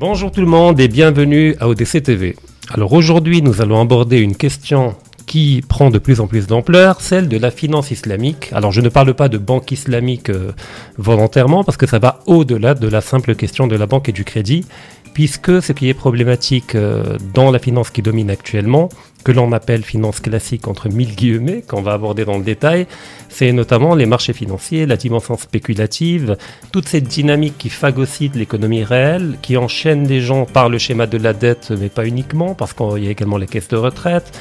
Bonjour tout le monde et bienvenue à ODC TV. Alors aujourd'hui, nous allons aborder une question qui prend de plus en plus d'ampleur, celle de la finance islamique. Alors je ne parle pas de banque islamique euh, volontairement parce que ça va au-delà de la simple question de la banque et du crédit, puisque ce qui est problématique euh, dans la finance qui domine actuellement, que l'on appelle finance classique entre mille guillemets, qu'on va aborder dans le détail, c'est notamment les marchés financiers, la dimension spéculative, toute cette dynamique qui phagocyte l'économie réelle, qui enchaîne des gens par le schéma de la dette, mais pas uniquement, parce qu'il y a également les caisses de retraite,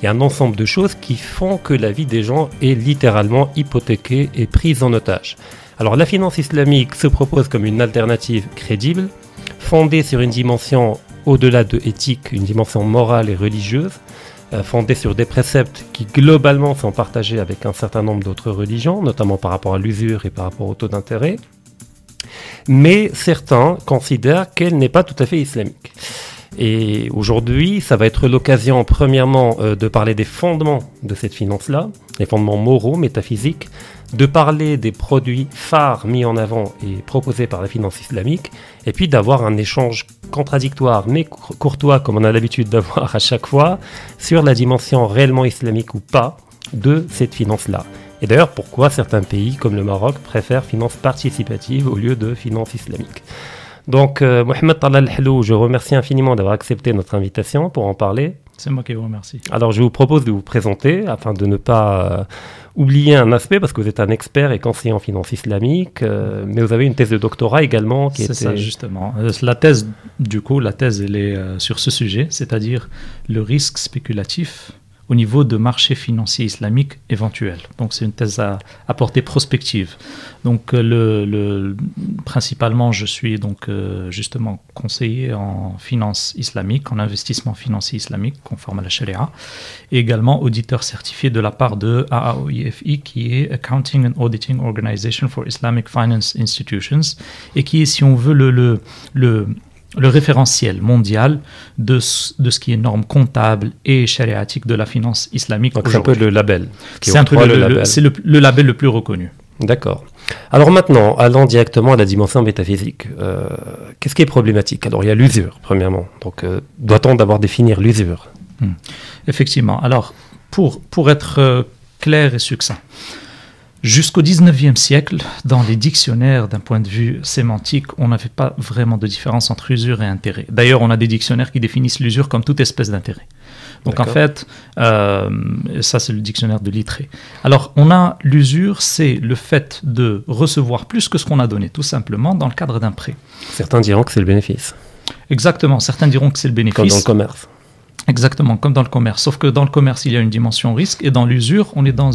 il y a un ensemble de choses qui font que la vie des gens est littéralement hypothéquée et prise en otage. Alors la finance islamique se propose comme une alternative crédible, fondée sur une dimension au-delà de éthique, une dimension morale et religieuse, fondée sur des préceptes qui globalement sont partagés avec un certain nombre d'autres religions, notamment par rapport à l'usure et par rapport au taux d'intérêt. Mais certains considèrent qu'elle n'est pas tout à fait islamique. Et aujourd'hui, ça va être l'occasion, premièrement, euh, de parler des fondements de cette finance-là, les fondements moraux, métaphysiques, de parler des produits phares mis en avant et proposés par la finance islamique, et puis d'avoir un échange contradictoire mais courtois, comme on a l'habitude d'avoir à chaque fois, sur la dimension réellement islamique ou pas de cette finance-là. Et d'ailleurs, pourquoi certains pays, comme le Maroc, préfèrent finance participative au lieu de finance islamique? Donc, euh, Mohamed Talal Helou, je remercie infiniment d'avoir accepté notre invitation pour en parler. C'est moi qui vous remercie. Alors, je vous propose de vous présenter afin de ne pas euh, oublier un aspect, parce que vous êtes un expert et conseiller en finance islamique, euh, mais vous avez une thèse de doctorat également qui C'est ça, justement. la thèse, du coup, la thèse, elle est sur ce sujet, c'est-à-dire le risque spéculatif au niveau de marché financier islamique éventuel. Donc c'est une thèse à, portée prospective. Donc euh, le, principalement, je suis donc euh, justement conseiller en finance islamique, en investissement financier islamique conforme à la Sharia, et également auditeur certifié de la part de AAOIFI qui est Accounting and Auditing Organization for Islamic Finance Institutions et qui est, si on veut, le, le, le le référentiel mondial de, de, ce qui est norme comptable et chariatique de la finance islamique. c'est un peu le label. C'est un peu le, label. C'est le, label le plus reconnu. D'accord. Alors maintenant, allant directement à la dimension métaphysique, euh, qu'est-ce qui est problématique? Alors il y a l'usure, premièrement. Donc euh, doit-on d'abord définir l'usure? Hmm. Effectivement. Alors pour, pour être euh, clair et succinct, Jusqu'au 19e siècle, dans les dictionnaires, d'un point de vue sémantique, on n'avait pas vraiment de différence entre usure et intérêt. D'ailleurs, on a des dictionnaires qui définissent l'usure comme toute espèce d'intérêt. Donc en fait, euh, ça c'est le dictionnaire de Littré. Alors on a l'usure, c'est le fait de recevoir plus que ce qu'on a donné, tout simplement, dans le cadre d'un prêt. Certains diront que c'est le bénéfice. Exactement, certains diront que c'est le bénéfice. Comme dans le commerce. Exactement, comme dans le commerce. Sauf que dans le commerce, il y a une dimension risque et dans l'usure, on est dans,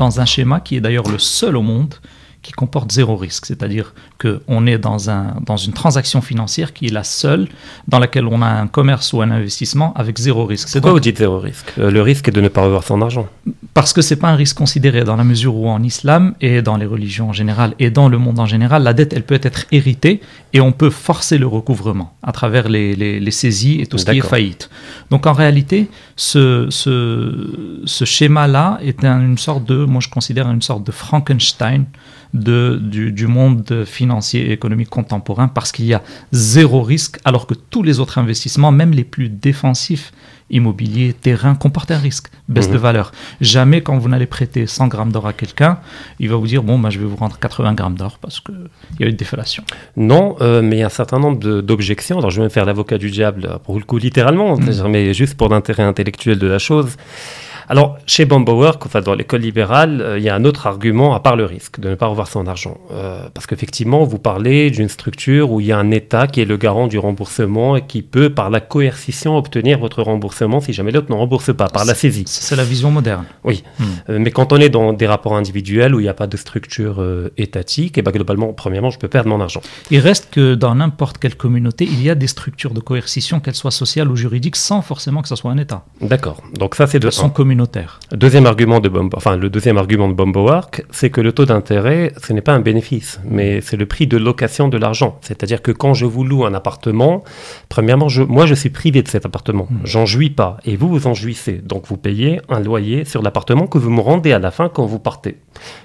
un schéma qui est d'ailleurs le seul au monde qui comporte zéro risque. C'est-à-dire qu'on est dans, un, dans une transaction financière qui est la seule dans laquelle on a un commerce ou un investissement avec zéro risque. C'est quoi vous dites zéro risque? Euh, Le risque est de ne pas revoir son argent. Parce que c'est pas un risque considéré dans la mesure où en islam et dans les religions en général et dans le monde en général, la dette elle peut être héritée et on peut forcer le recouvrement à travers les, les, saisies et tout ce qui est faillite. Donc en réalité, ce, ce, ce schéma-là est une sorte de, moi je considère une sorte de Frankenstein de, du, monde financier et économique contemporain parce qu'il y a zéro risque alors que tous les autres investissements, même les plus défensifs, immobilier, terrain, comportent un risque, baisse de mhm. valeur. Jamais quand vous n'allez prêter 100 grammes d'or à quelqu'un, il va vous dire bon, bah, je vais vous rendre 80 grammes d'or parce qu'il y a une déflation. Non, euh, mais il y a un certain nombre d'objections. Alors je vais me faire l'avocat du diable pour le coup littéralement, mhm. mais juste pour l'intérêt intellectuel de la chose. Alors, chez Bauer, enfin, dans l'école libérale, euh, il y a un autre argument à part le risque de ne pas revoir son argent. Euh, parce qu'effectivement, vous parlez d'une structure où il y a un État qui est le garant du remboursement et qui peut, par la coercition, obtenir votre remboursement si jamais l'autre ne rembourse pas, par la saisie. C'est la vision moderne. Oui. Hmm. Euh, mais quand on est dans des rapports individuels où il n'y a pas de structure étatique, et eh ben, globalement, premièrement, je peux perdre mon argent. Il reste que dans n'importe quelle communauté, il y a des structures de coercition, qu'elles soient sociales ou juridiques, sans forcément que ce soit un État. D'accord. Donc ça, c'est de son communautaire. Deuxième argument de Bombo, enfin, le deuxième argument de Bombowork, c'est que le taux d'intérêt, ce n'est pas un bénéfice, mais c'est le prix de location de l'argent. C'est-à-dire que quand je vous loue un appartement, premièrement, je, moi, je suis privé de cet appartement. Mm. J'en jouis pas. Et vous, vous en jouissez. Donc, vous payez un loyer sur l'appartement que vous me rendez à la fin quand vous partez.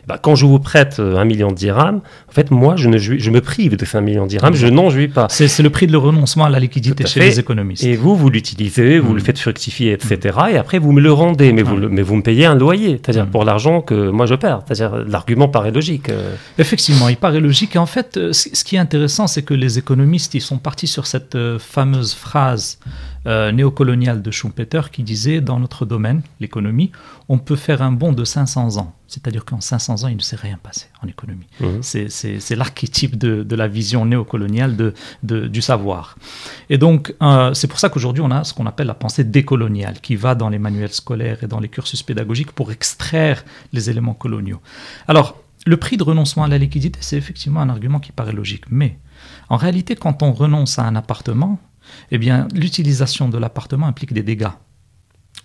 Bah, quand je vous prête euh, un million de dirhams, en fait, moi, je, ne jouis- je me prive de ces un million de dirhams, je n'en jouis pas. C'est le prix de le renoncement à la liquidité à chez les économistes. Et vous, vous l'utilisez, vous le faites fructifier, etc. Et après, vous me le rendez, mais vous, mais vous me payez un loyer, c'est-à-dire Mm. pour l'argent que moi je perds. C'est-à-dire l'argument paraît logique. euh. Effectivement, il paraît logique. Et en fait, euh, ce ce qui est intéressant, c'est que les économistes, ils sont partis sur cette euh, fameuse phrase euh, néocoloniale de Schumpeter qui disait, dans notre domaine, l'économie, on peut faire un bond de 500 ans. C'est-à-dire qu'en 500 ans, il ne s'est rien passé en économie. Mhm. C'est- l'archétype de, de la vision néocoloniale de, de- du savoir. Et donc, euh, c'est pour ça qu'aujourd'hui, on a ce qu'on appelle la pensée décoloniale, qui va dans les manuels scolaires et dans les cursus pédagogiques pour extraire les éléments coloniaux. Alors, le prix de renoncement à la liquidité, c'est effectivement un argument qui paraît logique. Mais, en réalité, quand on renonce à un appartement, eh bien, l'utilisation de l'appartement implique des dégâts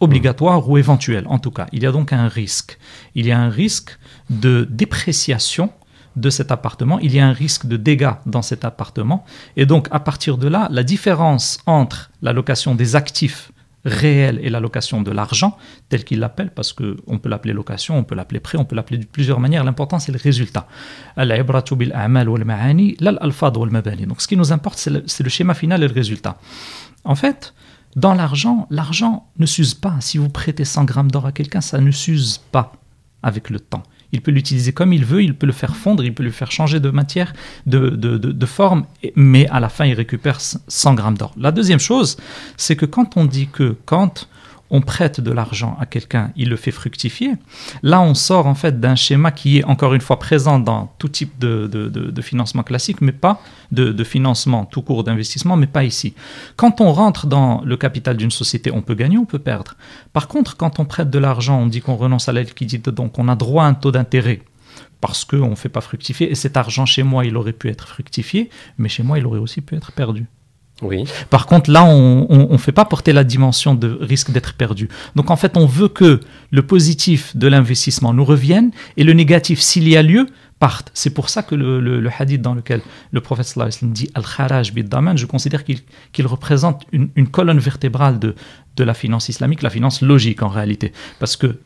obligatoires ou éventuels, en tout cas. Il y a donc un risque. Il y a un risque de dépréciation de cet appartement, il y a un risque de dégâts dans cet appartement. Et donc, à partir de là, la différence entre la location des actifs réels et la location de l'argent, tel qu'il l'appelle, parce qu'on peut l'appeler location, on peut l'appeler prêt, on peut l'appeler de plusieurs manières, l'important c'est le résultat. Donc ce qui nous importe, c'est le, le schéma final et le résultat. En fait, dans l'argent, l'argent ne s'use pas. Si vous prêtez 100 grammes d'or à quelqu'un, ça ne s'use pas avec le temps. Il peut l'utiliser comme il veut, il peut le faire fondre, il peut le faire changer de matière, de, de, de- de forme, mais à la fin, il récupère 100 grammes d'or. La deuxième chose, c'est que quand on dit que quand on prête de l'argent à quelqu'un, il le fait fructifier, là, on sort en fait d'un schéma qui est encore une fois présent dans tout type de, de- de- financement classique, mais pas de, de financement tout court d'investissement, mais pas ici. Quand on rentre dans le capital d'une société, on peut gagner, on peut perdre. Par contre, quand on prête de l'argent, on dit qu'on renonce à la liquidité, donc on a droit à un taux d'intérêt parce qu'on ne fait pas fructifier. Et cet argent, chez moi, il aurait pu être fructifié, mais chez moi, il aurait aussi pu être perdu. Oui. Par contre, là, on ne fait pas porter la dimension de risque d'être perdu. Donc, en fait, on veut que le positif de l'investissement nous revienne et le négatif, s'il y a lieu, parte. C'est pour ça que le, le- le hadith dans lequel le prophète sallallahu dit Al-Kharaj bid-Daman, je considère qu'il représente une, une colonne vertébrale de, de la finance islamique, la finance logique en réalité. Parce que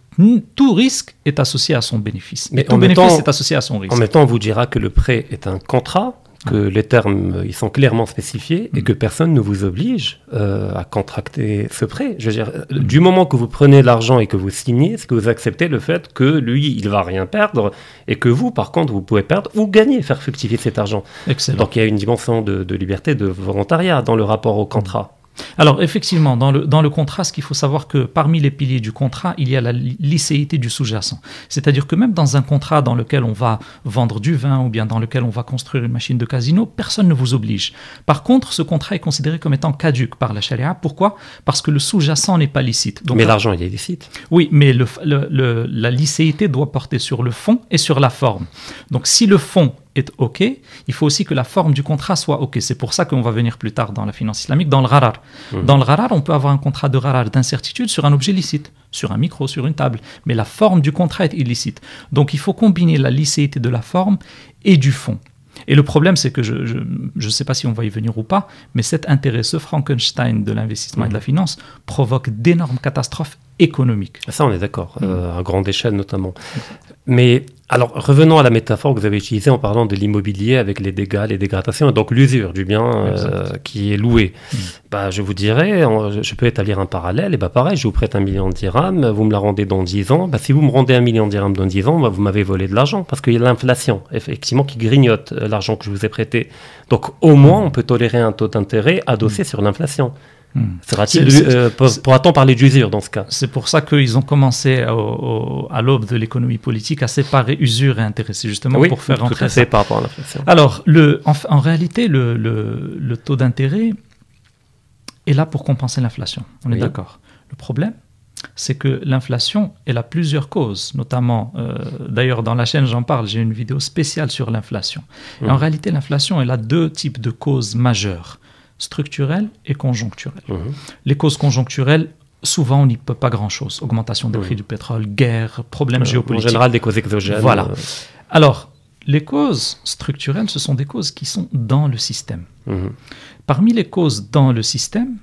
tout risque est associé à son bénéfice. Mais Mais tout bénéfice temps- est associé à son risque. En même temps, on vous dira que le prêt est un contrat, que les termes euh, ils sont clairement spécifiés et Mm. que personne ne vous oblige euh, à contracter ce prêt. Je veux dire, euh, du moment que vous prenez l'argent et que vous signez, c'est que vous acceptez le fait que lui, il va rien perdre et que vous, par contre, vous pouvez perdre ou gagner, faire fructifier cet argent? Excellent. Donc il y a une dimension de, de liberté, de volontariat dans le rapport au contrat. Alors effectivement, dans le, dans le contrat, ce qu'il faut savoir que parmi les piliers du contrat, il y a la li- licéité du sous-jacent. C'est-à-dire que même dans un contrat dans lequel on va vendre du vin ou bien dans lequel on va construire une machine de casino, personne ne vous oblige. Par contre, ce contrat est considéré comme étant caduque par la charia. Pourquoi? Parce que le sous-jacent n'est pas licite. Donc, Mais l'argent, il est licite. oui, mais le, le- le- la licéité doit porter sur le fond et sur la forme. Donc si le fond est OK, il faut aussi que la forme du contrat soit OK. C'est pour ça qu'on va venir plus tard dans la finance islamique, dans le gharar. Mhm. Dans le gharar, on peut avoir un contrat de gharar d'incertitude sur un objet licite, sur un micro, sur une table, mais la forme du contrat est illicite. Donc il faut combiner la licéité de la forme et du fond. Et le problème, c'est que je ne sais pas si on va y venir ou pas, mais cet intérêt, ce Frankenstein de l'investissement et de la finance, provoque d'énormes catastrophes économiques. Ça, on est d'accord, Mm. euh, à grande échelle notamment. Mais alors, revenons à la métaphore que vous avez utilisée en parlant de l'immobilier avec les dégâts, les dégradations, et donc l'usure du bien euh, qui est loué. Mm. Bah, je vous dirais, je peux établir un parallèle, et bah pareil, je vous prête un million de dirhams, vous me la rendez dans 10 ans. Bah, si vous me rendez un million de dirhams dans 10 ans, bah, vous m'avez volé de l'argent, parce qu'il y a l'inflation, effectivement, qui grignote euh, l'argent que je vous ai prêté. Donc, au moins, on peut tolérer un taux d'intérêt adossé sur l'inflation. Hmm. Euh, pourra-t-on parler d'usure dans ce cas? C'est pour ça qu'ils ont commencé au- au- à l'aube de l'économie politique à séparer usure et intérêt. C'est justement Oui, pour faire à ça. par rapport à l'inflation. Alors, le, en, en réalité, le, le- le taux d'intérêt est là pour compenser l'inflation. On est d'accord. Le problème, c'est que l'inflation, elle a plusieurs causes, notamment, euh, d'ailleurs dans la chaîne j'en parle, j'ai une vidéo spéciale sur l'inflation. En réalité, l'inflation, elle a deux types de causes majeures, structurelles et conjoncturelles. Mhm. Les causes conjoncturelles, souvent on n'y peut pas grand-chose. Augmentation des prix du pétrole, guerre, problèmes géopolitiques. En général, des causes exogènes. Voilà. Alors, les causes structurelles, ce sont des causes qui sont dans le système. Mhm. Parmi les causes dans le système,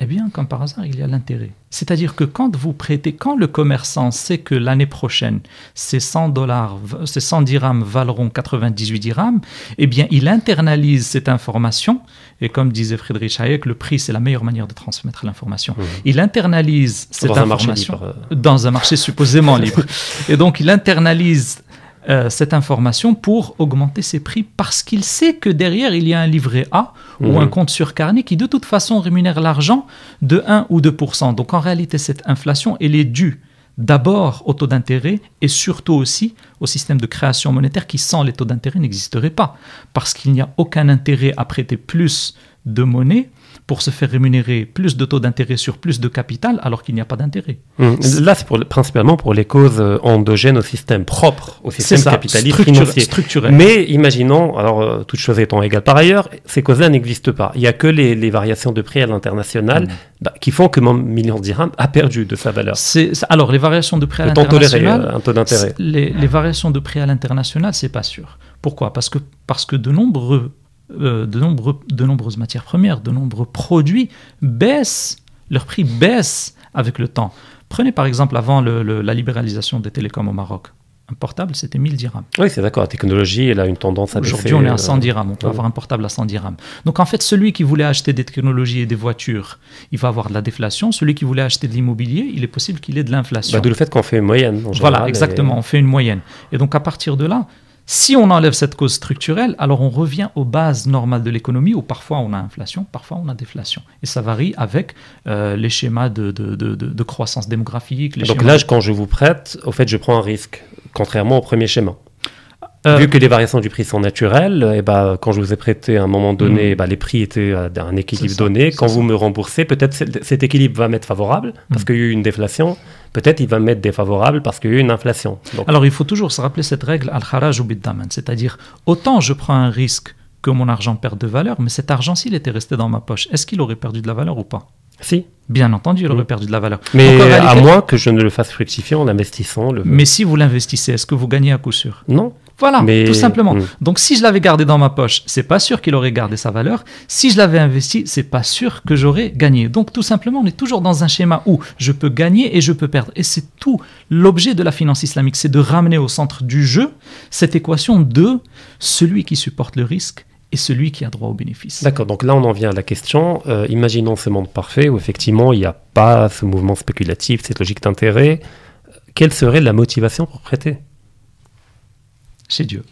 eh bien, comme par hasard, il y a l'intérêt. C'est-à-dire que quand vous prêtez, quand le commerçant sait que l'année prochaine, ces 100 dollars, ces 100 dirhams valeront 98 dirhams, eh bien, il internalise cette information. Et comme disait Friedrich Hayek, le prix, c'est la meilleure manière de transmettre l'information. Il internalise cette Dans un marché information libre, dans un marché supposément libre. Et donc, il internalise euh, cette information pour augmenter ses prix parce qu'il sait que derrière, il y a un livret A ou Mhm. un compte sur carnet qui, de toute façon, rémunère l'argent de 1 ou 2% Donc, en réalité, cette inflation, elle est due d'abord au taux d'intérêt et surtout aussi au système de création monétaire qui, sans les taux d'intérêt, n'existerait pas. Parce qu'il n'y a aucun intérêt à prêter plus de monnaie pour se faire rémunérer plus de taux d'intérêt sur plus de capital alors qu'il n'y a pas d'intérêt. Mhm. Là, c'est pour principalement pour les causes euh, endogènes au système, propre au système ça, capitaliste structure- financier. structurel. Mais imaginons, alors euh, toutes choses étant égales par ailleurs, ces causes-là n'existent pas. Il n'y a que les, les variations de prix à l'international Mm. bah, qui font que mon million de dirhams a perdu de sa valeur. C'est- alors, les variations de prix à l'international, euh, un taux d'intérêt? les, les variations de prix à l'international, c'est pas sûr. Pourquoi? Parce que, parce que de, nombreux, euh, de, nombreux, de nombreuses matières premières, de nombreux produits baissent, leur prix baisse avec le temps. Prenez par exemple avant le- le- la libéralisation des télécoms au Maroc. Un portable, c'était 1000 dirhams. Oui, c'est d'accord. La technologie, elle a une tendance à. Aujourd'hui, on est à euh, 100 dirhams. On peut ouais. avoir un portable à 100 dirhams. Donc, en fait, celui qui voulait acheter des technologies et des voitures, il va avoir de la déflation. Celui qui voulait acheter de l'immobilier, il est possible qu'il ait de l'inflation. Bah, D'où le fait qu'on fait une moyenne. en Voilà, général, exactement. On fait une moyenne. Et donc, à partir de là, si on enlève cette cause structurelle, alors on revient aux bases normales de l'économie où parfois on a inflation, parfois on a déflation. Et ça varie avec euh, les schémas de, de- de- de- de croissance démographique. Les Donc là, quand je vous prête, au fait, je prends un risque, contrairement au premier schéma. Euh, Vu que les variations du prix sont naturelles, et bah, quand je vous ai prêté à un moment donné, Mm. bah, les prix étaient à un équilibre ça, donné. Quand ça. vous me remboursez, peut-être cet équilibre va m'être favorable parce Mm. qu'il y a eu une déflation. Peut-être il va m'être défavorable parce qu'il y a eu une inflation. Donc, Alors il faut toujours se rappeler cette règle al-kharaj ou bid-daman, c'est-à-dire autant je prends un risque que mon argent perde de valeur, mais cet argent s'il était resté dans ma poche, est-ce qu'il aurait perdu de la valeur ou pas? Si. Bien entendu, il aurait Mm. perdu de la valeur. Mais Donc, à moins que je ne le fasse fructifier en investissant. Le... Mais si vous l'investissez, est-ce que vous gagnez à coup sûr? Non. Voilà, Mais- tout simplement. Mm. Donc si je l'avais gardé dans ma poche, c'est pas sûr qu'il aurait gardé sa valeur. Si je l'avais investi, c'est pas sûr que j'aurais gagné. Donc tout simplement, on est toujours dans un schéma où je peux gagner et je peux perdre. Et c'est tout l'objet de la finance islamique, c'est de ramener au centre du jeu cette équation de celui qui supporte le risque et celui qui a droit au bénéfice. D'accord, donc là on en vient à la question. euh, imaginons ce monde parfait où effectivement il n'y a pas ce mouvement spéculatif, cette logique d'intérêt. Quelle serait la motivation pour prêter? Chez Dieu,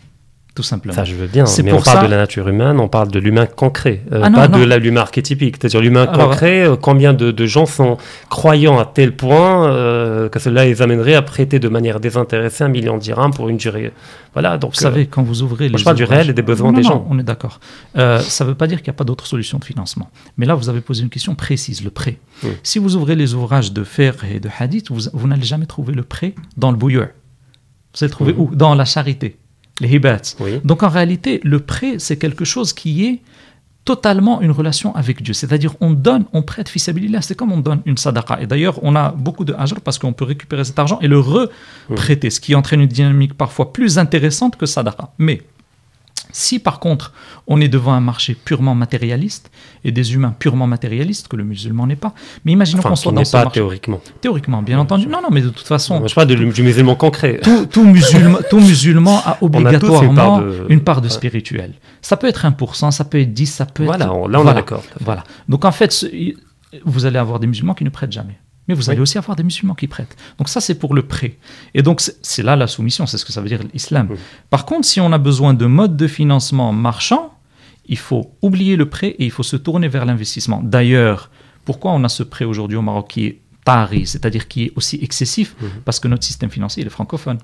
tout simplement. Ça, je veux bien, mais pour on parle ça- de la nature humaine, on parle de l'humain concret, euh, Ah non, pas non. de l'humain archétypique. C'est-à-dire l'humain concret, euh, combien de, de gens sont croyants à tel point euh, que cela les amènerait à prêter de manière désintéressée un million de dirhams pour une durée. Voilà, donc Vous savez, quand vous ouvrez les je parle du réel et des besoins Non, des gens. On est d'accord. Ça ne veut pas dire qu'il n'y a pas d'autre solution de financement. Mais là, vous avez posé une question précise, le prêt. Si vous ouvrez les ouvrages de Fer et de Hadith, vous, vous n'allez jamais trouver le prêt dans le bouilleur. Vous allez trouver Mhm. où? Dans la charité, les hibats. Oui. Donc en réalité, le prêt, c'est quelque chose qui est totalement une relation avec Dieu. C'est-à-dire, on donne, on prête fils C'est comme on donne une sadaqa. Et d'ailleurs, on a beaucoup de ajr parce qu'on peut récupérer cet argent et le reprêter, ce qui entraîne une dynamique parfois plus intéressante que sadaqa. Mais si par contre, on est devant un marché purement matérialiste et des humains purement matérialistes, que le musulman n'est pas, mais imaginons Enfin, qu'on soit dans ce pas marché. théoriquement. Théoriquement, bien entendu. Non, non, mais de toute façon, Je parle de, du musulman concret. tout, tout musulman, tout musulman a une obligatoirement part de- une part de spirituel. Ça peut être 1%, ça peut être 10, ça peut Voilà, être... on- là on est Voilà. d'accord. Voilà. Donc en fait, vous allez avoir des musulmans qui ne prêtent jamais. Mais vous allez aussi avoir des musulmans qui prêtent. Donc ça, c'est pour le prêt. Et donc c'est là la soumission, c'est ce que ça veut dire l'islam. Oui. Par contre, si on a besoin de modes de financement marchands, il faut oublier le prêt et il faut se tourner vers l'investissement. D'ailleurs, pourquoi on a ce prêt aujourd'hui au Maroc qui est tari, c'est-à-dire qui est aussi excessif Mhm. Parce que notre système financier il est francophone.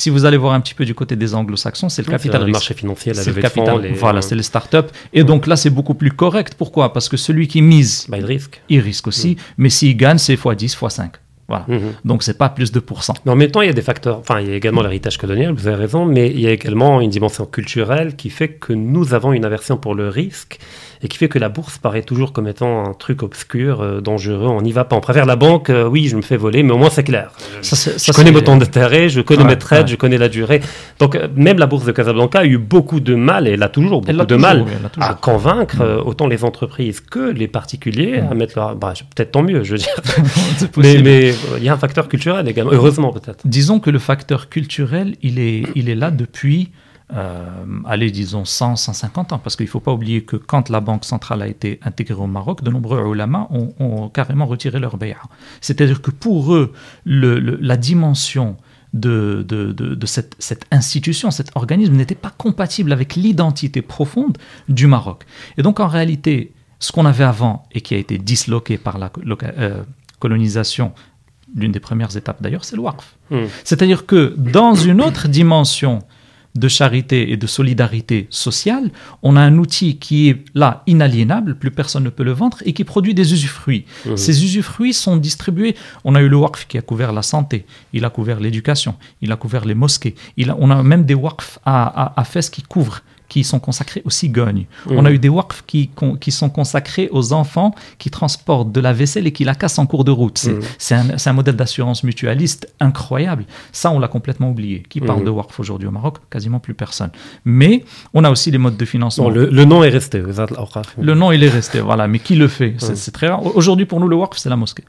Si vous allez voir un petit peu du côté des anglo-saxons, c'est le C'est capital le marché financier, la C'est le capital. les- Voilà, c'est les startups. Et donc là, c'est beaucoup plus correct. Pourquoi? Parce que celui qui mise, Bah, il risque. il risque aussi. Mais s'il gagne, c'est x10, x5. Voilà. Mhm. Donc c'est pas plus de pourcents. Mais en même temps, il y a des facteurs. Enfin, il y a également l'héritage colonial, vous avez raison, mais il y a également une dimension culturelle qui fait que nous avons une aversion pour le risque et qui fait que la bourse paraît toujours comme étant un truc obscur, euh, dangereux. On n'y va pas. On préfère la banque. euh, oui, je me fais voler, mais au moins c'est clair. Ça, c'est- Je ça, connais mon temps d'intérêt, je connais Ouais, mes trades, ouais. je connais la durée. Donc euh, même la bourse de Casablanca a eu beaucoup de mal, et elle a toujours beaucoup de toujours, mal oui, à convaincre euh, autant les entreprises que les particuliers à mettre leur... Bah, peut-être tant mieux, je veux dire. Mais il y a un facteur culturel également, heureusement peut-être. Disons que le facteur culturel, il est, il est là depuis, euh, allez, disons 100, 150 ans, parce qu'il ne faut pas oublier que quand la Banque centrale a été intégrée au Maroc, de nombreux ulama ont, ont carrément retiré leur bay'a. C'est-à-dire que pour eux, le- le- la dimension de, de, de- de cette, cette institution, cet organisme n'était pas compatible avec l'identité profonde du Maroc. Et donc en réalité, ce qu'on avait avant et qui a été disloqué par la euh, colonisation, l'une des premières étapes d'ailleurs, c'est le Waqf. Hmm. C'est-à-dire que dans une autre dimension de charité et de solidarité sociale, on a un outil qui est là inaliénable, plus personne ne peut le vendre et qui produit des usufruits. Mhm. Ces usufruits sont distribués. On a eu le WACF qui a couvert la santé, il a couvert l'éducation, il a couvert les mosquées, il a- on a même des WACF à, à, à Fès qui couvrent qui sont consacrés aux cigognes. On a eu des WACF qui, sont consacrés aux enfants qui transportent de la vaisselle et qui la cassent en cours de route. C'est c'est un, c'est un modèle d'assurance mutualiste incroyable. Ça, on l'a complètement oublié. Qui parle de WACF aujourd'hui au Maroc? Quasiment plus personne. Mais on a aussi les modes de financement. Bon, le, le nom est resté. Le nom, il est resté, voilà. Mais qui le fait? C'est c'est très rare. Aujourd'hui, pour nous, le WACF, c'est la mosquée.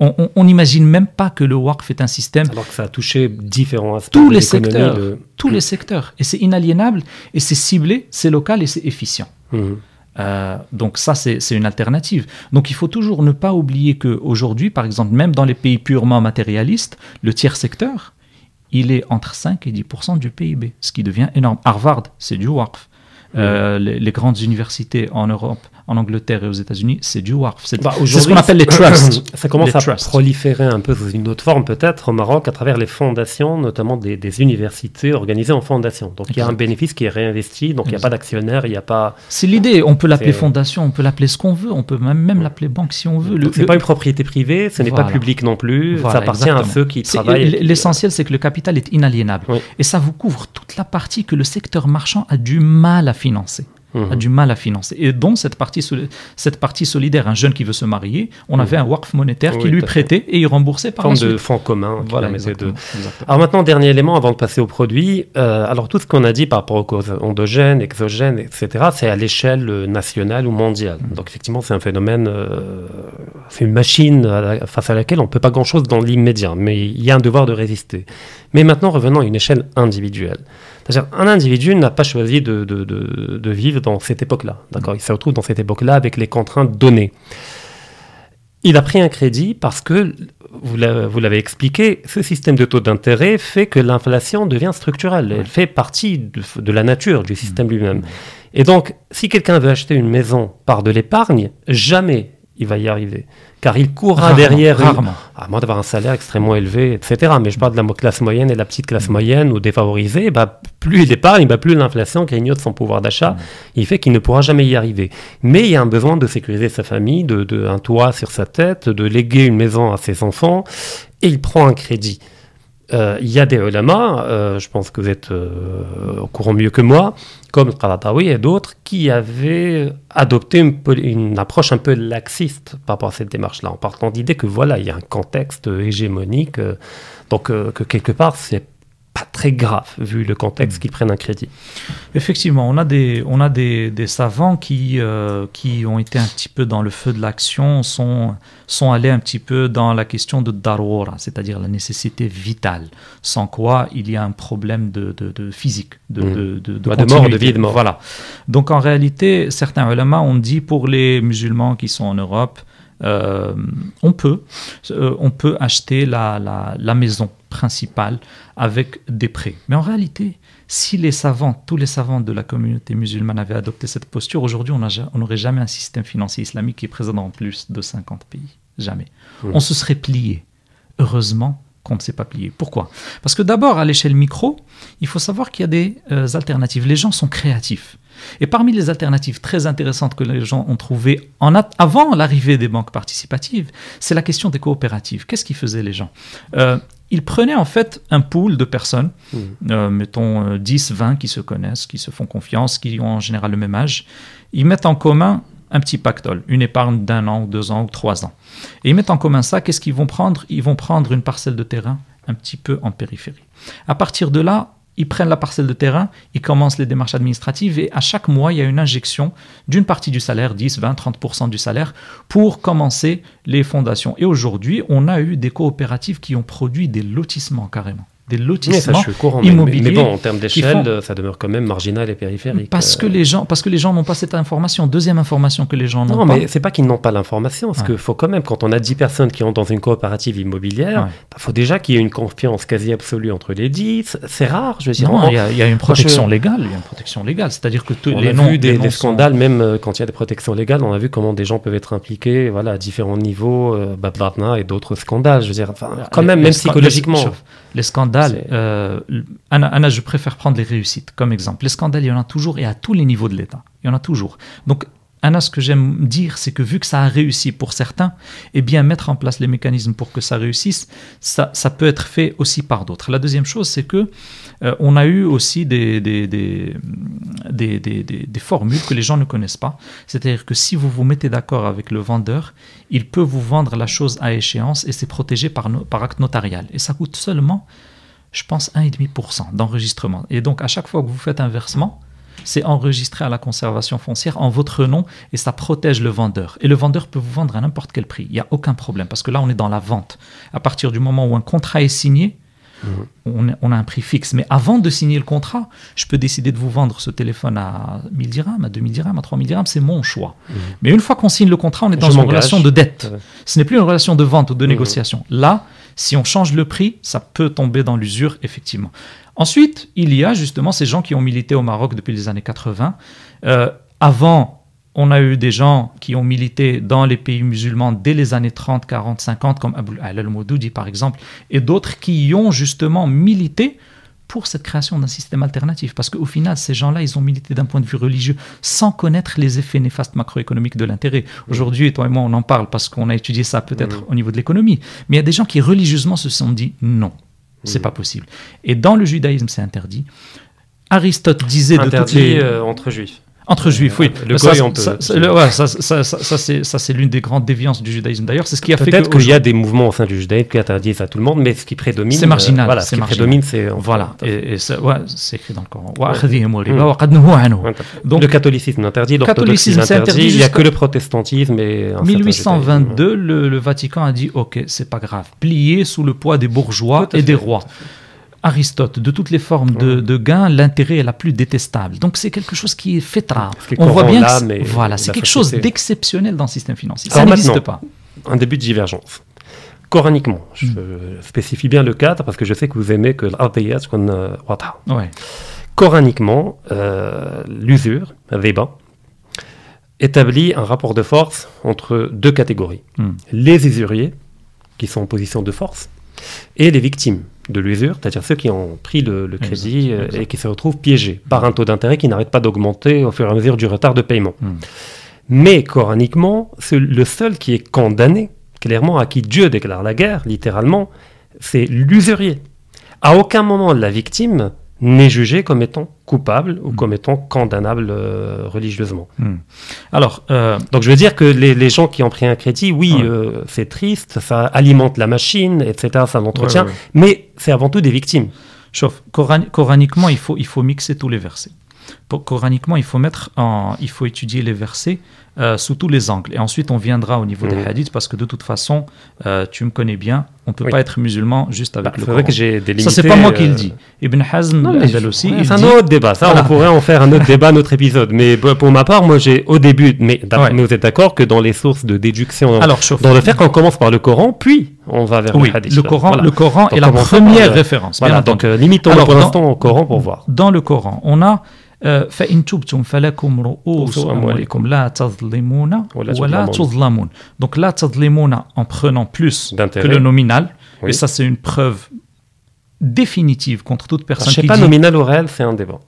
On- n'imagine même pas que le WACF est un système Alors que ça a touché différents aspects tous les secteurs, de- tous les secteurs. Et c'est inaliénable, et c'est ciblé, c'est local et c'est efficient. Mhm. Euh, donc ça, c'est c'est une alternative. Donc il faut toujours ne pas oublier qu'aujourd'hui, par exemple, même dans les pays purement matérialistes, le tiers secteur, il est entre 5 et 10 du PIB, ce qui devient énorme. Harvard, c'est du WARF. Euh, les, les grandes universités en Europe, en Angleterre et aux États-Unis, c'est du WARF. C'est Bah, ce qu'on appelle les trusts. Ça commence Les à trusts. proliférer un peu sous une autre forme peut-être au Maroc à travers les fondations, notamment des, des universités organisées en fondation. Donc il y a un bénéfice qui est réinvesti, donc il n'y a pas d'actionnaire, il n'y a pas... C'est l'idée. On peut l'appeler C'est- fondation, on peut l'appeler ce qu'on veut, on peut même, même l'appeler banque si on veut. C'est le- pas une propriété privée, ce n'est pas public non plus, Voilà, ça appartient exactement. à ceux qui travaillent. l- L'essentiel, c'est que le capital est inaliénable. Oui. Et ça vous couvre toute la partie que le secteur marchand a du mal à financer. Mhm. A du mal à financer. Et dont cette partie, cette partie solidaire, un jeune qui veut se marier, on avait un WACF monétaire qui lui prêtait et il remboursait par forme la de suite. fonds commun qui Voilà, permettait de... exactement, exactement. Alors maintenant, dernier élément avant de passer au produit. Euh, alors tout ce qu'on a dit par rapport aux causes endogènes, exogènes, etc., c'est à l'échelle euh, nationale ou mondiale. Mm. Donc effectivement, c'est un phénomène, euh, c'est une machine à la- face à laquelle on ne peut pas grand-chose dans l'immédiat, mais il y a un devoir de résister. Mais maintenant, revenons à une échelle individuelle. C'est-à-dire, un individu n'a pas choisi de, de- de- de vivre dans cette époque-là. D'accord? Il se retrouve dans cette époque-là avec les contraintes données. Il a pris un crédit parce que, vous l'a- vous l'avez expliqué, ce système de taux d'intérêt fait que l'inflation devient structurelle. Elle fait partie de la nature du système lui-même. Et donc, si quelqu'un veut acheter une maison par de l'épargne, jamais il va y arriver. Car il courra Rarement, derrière, une- rarement. à moins d'avoir un salaire extrêmement élevé, etc. Mais je parle de la classe moyenne et de la petite classe moyenne ou défavorisée. Bah, plus il épargne, bah, plus l'inflation grignote son pouvoir d'achat. Il fait qu'il ne pourra jamais y arriver. Mais il y a un besoin de sécuriser sa famille, de, de un toit sur sa tête, de léguer une maison à ses enfants, et il prend un crédit. Euh, il y a des ulama, euh, je pense que vous êtes euh, au courant mieux que moi, comme Qaratawi et d'autres, qui avaient adopté une, une approche un peu laxiste par rapport à cette démarche-là, en partant d'idée que voilà, il y a un contexte hégémonique, donc que quelque part, c'est pas très grave, vu le contexte qu'ils prennent un crédit. Effectivement, on a des, on a des, des savants qui, euh, qui ont été un petit peu dans le feu de l'action, sont, sont allés un petit peu dans la question de darura, c'est-à-dire la nécessité vitale, sans quoi il y a un problème de, de, de physique, de, Mm. de, de, de Bah, mort, de vie de mort. Voilà. Donc en réalité, certains ulama ont dit pour les musulmans qui sont en Europe, euh, on peut, euh, on peut acheter la, la, la maison principale avec des prêts. Mais en réalité, si les savants, tous les savants de la communauté musulmane avaient adopté cette posture, aujourd'hui, on n'a- on n'aurait jamais un système financier islamique qui est présent dans plus de 50 pays. Jamais. On se serait plié. Heureusement qu'on ne s'est pas plié. Pourquoi? Parce que d'abord, à l'échelle micro, il faut savoir qu'il y a des euh, alternatives. Les gens sont créatifs. Et parmi les alternatives très intéressantes que les gens ont trouvées en avant l'arrivée des banques participatives, c'est la question des coopératives. Qu'est-ce qu'ils faisaient les gens? Euh, Ils prenaient en fait un pool de personnes, mmh. euh, mettons 10, euh, 20 qui se connaissent, qui se font confiance, qui ont en général le même âge. Ils mettent en commun un petit pactole, une épargne d'un an, ou deux ans, ou trois ans. Et ils mettent en commun ça. Qu'est-ce qu'ils vont prendre? Ils vont prendre une parcelle de terrain un petit peu en périphérie. À partir de là, ils prennent la parcelle de terrain, ils commencent les démarches administratives et à chaque mois, il y a une injection d'une partie du salaire, 10, 20, 30% du salaire, pour commencer les fondations. Et aujourd'hui, on a eu des coopératives qui ont produit des lotissements carrément des lotissements immobiliers. Mais, bon, en termes d'échelle, ça demeure quand même marginal et périphérique. Parce que les gens, parce que les gens n'ont pas cette information. Deuxième information que les gens n'ont pas. Non, mais c'est pas qu'ils n'ont pas l'information, parce qu'il faut quand même, quand on a 10 personnes qui ont dans une coopérative immobilière, il bah, faut déjà qu'il y ait une confiance quasi absolue entre les 10. C'est rare, je veux dire. il y, a une protection légale. Il y a une protection légale, c'est-à-dire que tous les a vu des, scandales, même euh, quand il y a des protections légales, on a vu comment des gens peuvent être impliqués, voilà, à différents niveaux, euh, et d'autres scandales. Je veux dire, quand même, même psychologiquement. Les scandales, euh, Anna, je préfère prendre les réussites comme exemple. Les scandales, il y en a toujours et à tous les niveaux de l'État. Il y en a toujours. Donc, Anna, ce que j'aime dire, c'est que vu que ça a réussi pour certains, eh bien, mettre en place les mécanismes pour que ça réussisse, ça, ça peut être fait aussi par d'autres. La deuxième chose, c'est que euh, on a eu aussi des des, des, des, des, formules que les gens ne connaissent pas. C'est-à-dire que si vous vous mettez d'accord avec le vendeur, il peut vous vendre la chose à échéance et c'est protégé par, par acte notarial. Et ça coûte seulement, je pense, 1,5% d'enregistrement. Et donc, à chaque fois que vous faites un versement, c'est enregistré à la conservation foncière en votre nom et ça protège le vendeur. Et le vendeur peut vous vendre à n'importe quel prix. Il n'y a aucun problème parce que là, on est dans la vente. À partir du moment où un contrat est signé, mhm. on, a un prix fixe. Mais avant de signer le contrat, je peux décider de vous vendre ce téléphone à 1000 dirhams, à 2000 dirhams, à 3000 dirhams, c'est mon choix. Mhm. Mais une fois qu'on signe le contrat, on est dans une relation de dette. Ce n'est plus une relation de vente ou de mhm. négociation. Là, si on change le prix, ça peut tomber dans l'usure, effectivement. Ensuite, il y a justement ces gens qui ont milité au Maroc depuis les années 80. Euh, avant, on a eu des gens qui ont milité dans les pays musulmans dès les années 30, 40, 50, comme Abou al-Moudoudi par exemple, et d'autres qui ont justement milité pour cette création d'un système alternatif. Parce qu'au final, ces gens-là, ils ont milité d'un point de vue religieux sans connaître les effets néfastes macroéconomiques de l'intérêt. Aujourd'hui, toi et moi, on en parle parce qu'on a étudié ça peut-être au niveau de l'économie. Mais il y a des gens qui religieusement se sont dit non, c'est pas possible. Et dans le judaïsme, c'est interdit. Aristote disait de toutes les... Euh, entre juifs. Entre juifs, oui. Le ça, on peut. Ça, c'est l'une des grandes déviances du judaïsme. D'ailleurs, c'est ce qui a fait Peut-être qu'il y a des mouvements au sein du judaïsme qui interdisent à tout le monde, mais ce qui prédomine. C'est marginal. Euh, voilà, ce qui prédomine, c'est. Voilà. Et, c'est écrit dans le Coran. Mm. Donc, le catholicisme interdit, l'orthodoxie interdit. Il n'y a que le protestantisme. Et 1822, le, le Vatican a dit Ok, c'est pas grave. Plié sous le poids des bourgeois et des rois. Aristote, de toutes les formes de, de gain, l'intérêt est la plus détestable. Donc c'est quelque chose qui est fêtard. On voit bien que voilà, c'est quelque chose d'exceptionnel dans le système financier. Ça n'existe pas. Un début de divergence. Coraniquement, je hmm. spécifie bien le cadre parce que je sais que vous aimez que l'Artayat qu'on ouais. Coraniquement, euh, l'usure, Veba, établit un rapport de force entre deux catégories. Hmm. Les usuriers, qui sont en position de force, et les victimes de l'usure, c'est-à-dire ceux qui ont pris le, crédit euh, et qui se retrouvent piégés par un taux d'intérêt qui n'arrête pas d'augmenter au fur et à mesure du retard de paiement. Hmm. Mais coraniquement, le seul qui est condamné, clairement à qui Dieu déclare la guerre, littéralement, c'est l'usurier. À aucun moment la victime n'est jugé comme étant coupable ou hmm. comme étant condamnable euh, religieusement. Hmm. Alors, euh, donc je veux dire que les, gens qui ont pris un crédit, oui, euh, c'est triste, ça alimente la machine, etc., ça l'entretient, mais c'est avant tout des victimes. Sauf, coraniquement, il faut, il faut mixer tous les versets. Coraniquement, il faut, mettre en, il faut étudier les versets euh, sous tous les angles. Et ensuite, on viendra au niveau des mhm. hadiths parce que de toute façon, euh, tu me connais bien, on ne peut pas être musulman juste avec bah, le Coran. Vrai que j'ai Ça, c'est pas moi qui le euh, dis. Ibn Hazm, aussi. c'est un autre débat. Ça, on pourrait en faire un autre débat, un autre épisode. Mais pour ma part, moi, j'ai au début, mais, vous êtes d'accord que dans les sources de déduction, Alors, dans le fait qu'on commence par le Coran, puis on va vers le hadith. Le Coran, le Coran est la première référence. Voilà, donc limitons pour l'instant au Coran pour voir. Dans le Coran, on a فإن تبتم فلكم رؤوس أموالكم لا تظلمون ولا تظلمون donc la تظلمون en prenant plus que le nominal oui. et ça c'est une preuve définitive contre toute personne je sais pas nominal ou réel c'est un débat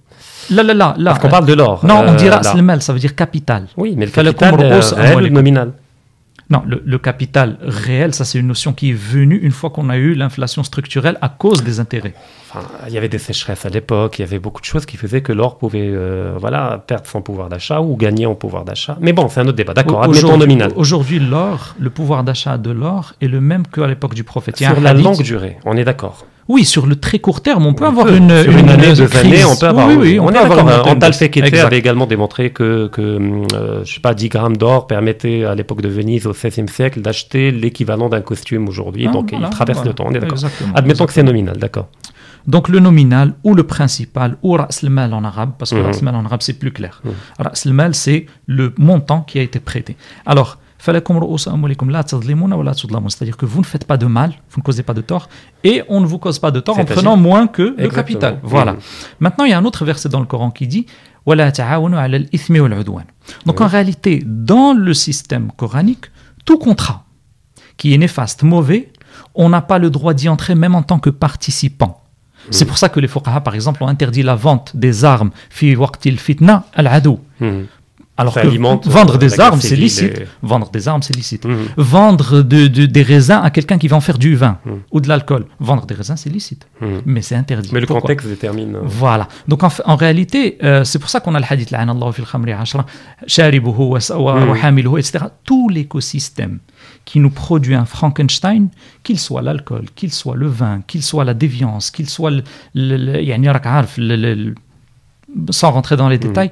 Là, là, là, là. Parce qu'on parle de l'or. Non, on euh, dit là. ras mal, ça veut dire capital. Oui, mais le Fallait capital qu'on euh, repose réel ou amwalikum. nominal. Non, le, le capital réel, ça c'est une notion qui est venue une fois qu'on a eu l'inflation structurelle à cause des intérêts. Enfin, il y avait des sécheresses à l'époque, il y avait beaucoup de choses qui faisaient que l'or pouvait euh, voilà, perdre son pouvoir d'achat ou gagner en pouvoir d'achat. Mais bon, c'est un autre débat. D'accord, admettons Aujourd'hui- nominal. Aujourd'hui, l'or, le pouvoir d'achat de l'or est le même qu'à l'époque du prophète. Sur la longue durée, on est d'accord. Oui, sur le très court terme, on peut On avoir peut. une, Sur une, année, deux crise. années, on peut avoir. Oui, oui, on, peut est avoir une Antal. Fekete avait également démontré que, que euh, je sais pas, 10 grammes d'or permettaient à l'époque de Venise au XVIe siècle d'acheter l'équivalent d'un costume aujourd'hui. Ah, donc voilà, il traverse voilà. le temps, on est d'accord. Exactement. Admettons que c'est nominal, d'accord. Donc le nominal ou le principal ou ras mal en arabe, parce que ras mal en arabe c'est plus clair. Ras mal c'est le montant qui a été prêté. Alors, c'est-à-dire que vous ne faites pas de mal, vous ne causez pas de tort, et on ne vous cause pas de tort en prenant moins que le capital. Voilà. Maintenant, il y a un autre verset dans le Coran qui dit Donc en réalité, dans le système coranique, tout contrat qui est néfaste, mauvais, on n'a pas le droit d'y entrer même en tant que participant. Hmm. C'est pour ça que les fuqaha, par exemple, ont interdit la vente des armes fi waqtil fitna al-adou. Hmm. Alors euh, vendre, des armes, c'est licite. Mmh. Vendre des armes, des raisins à quelqu'un qui va en faire du vin mmh. ou de l'alcool. Vendre des raisins, c'est licite. Mmh. Mais c'est interdit. Mais le contexte détermine. Euh, voilà. Donc en, réalité, euh, c'est pour ça qu'on a le hadith, etc. Tout l'écosystème qui nous produit un Frankenstein, qu'il soit l'alcool, qu'il soit le vin, qu'il soit la déviance, qu'il soit le, le, sans rentrer dans les détails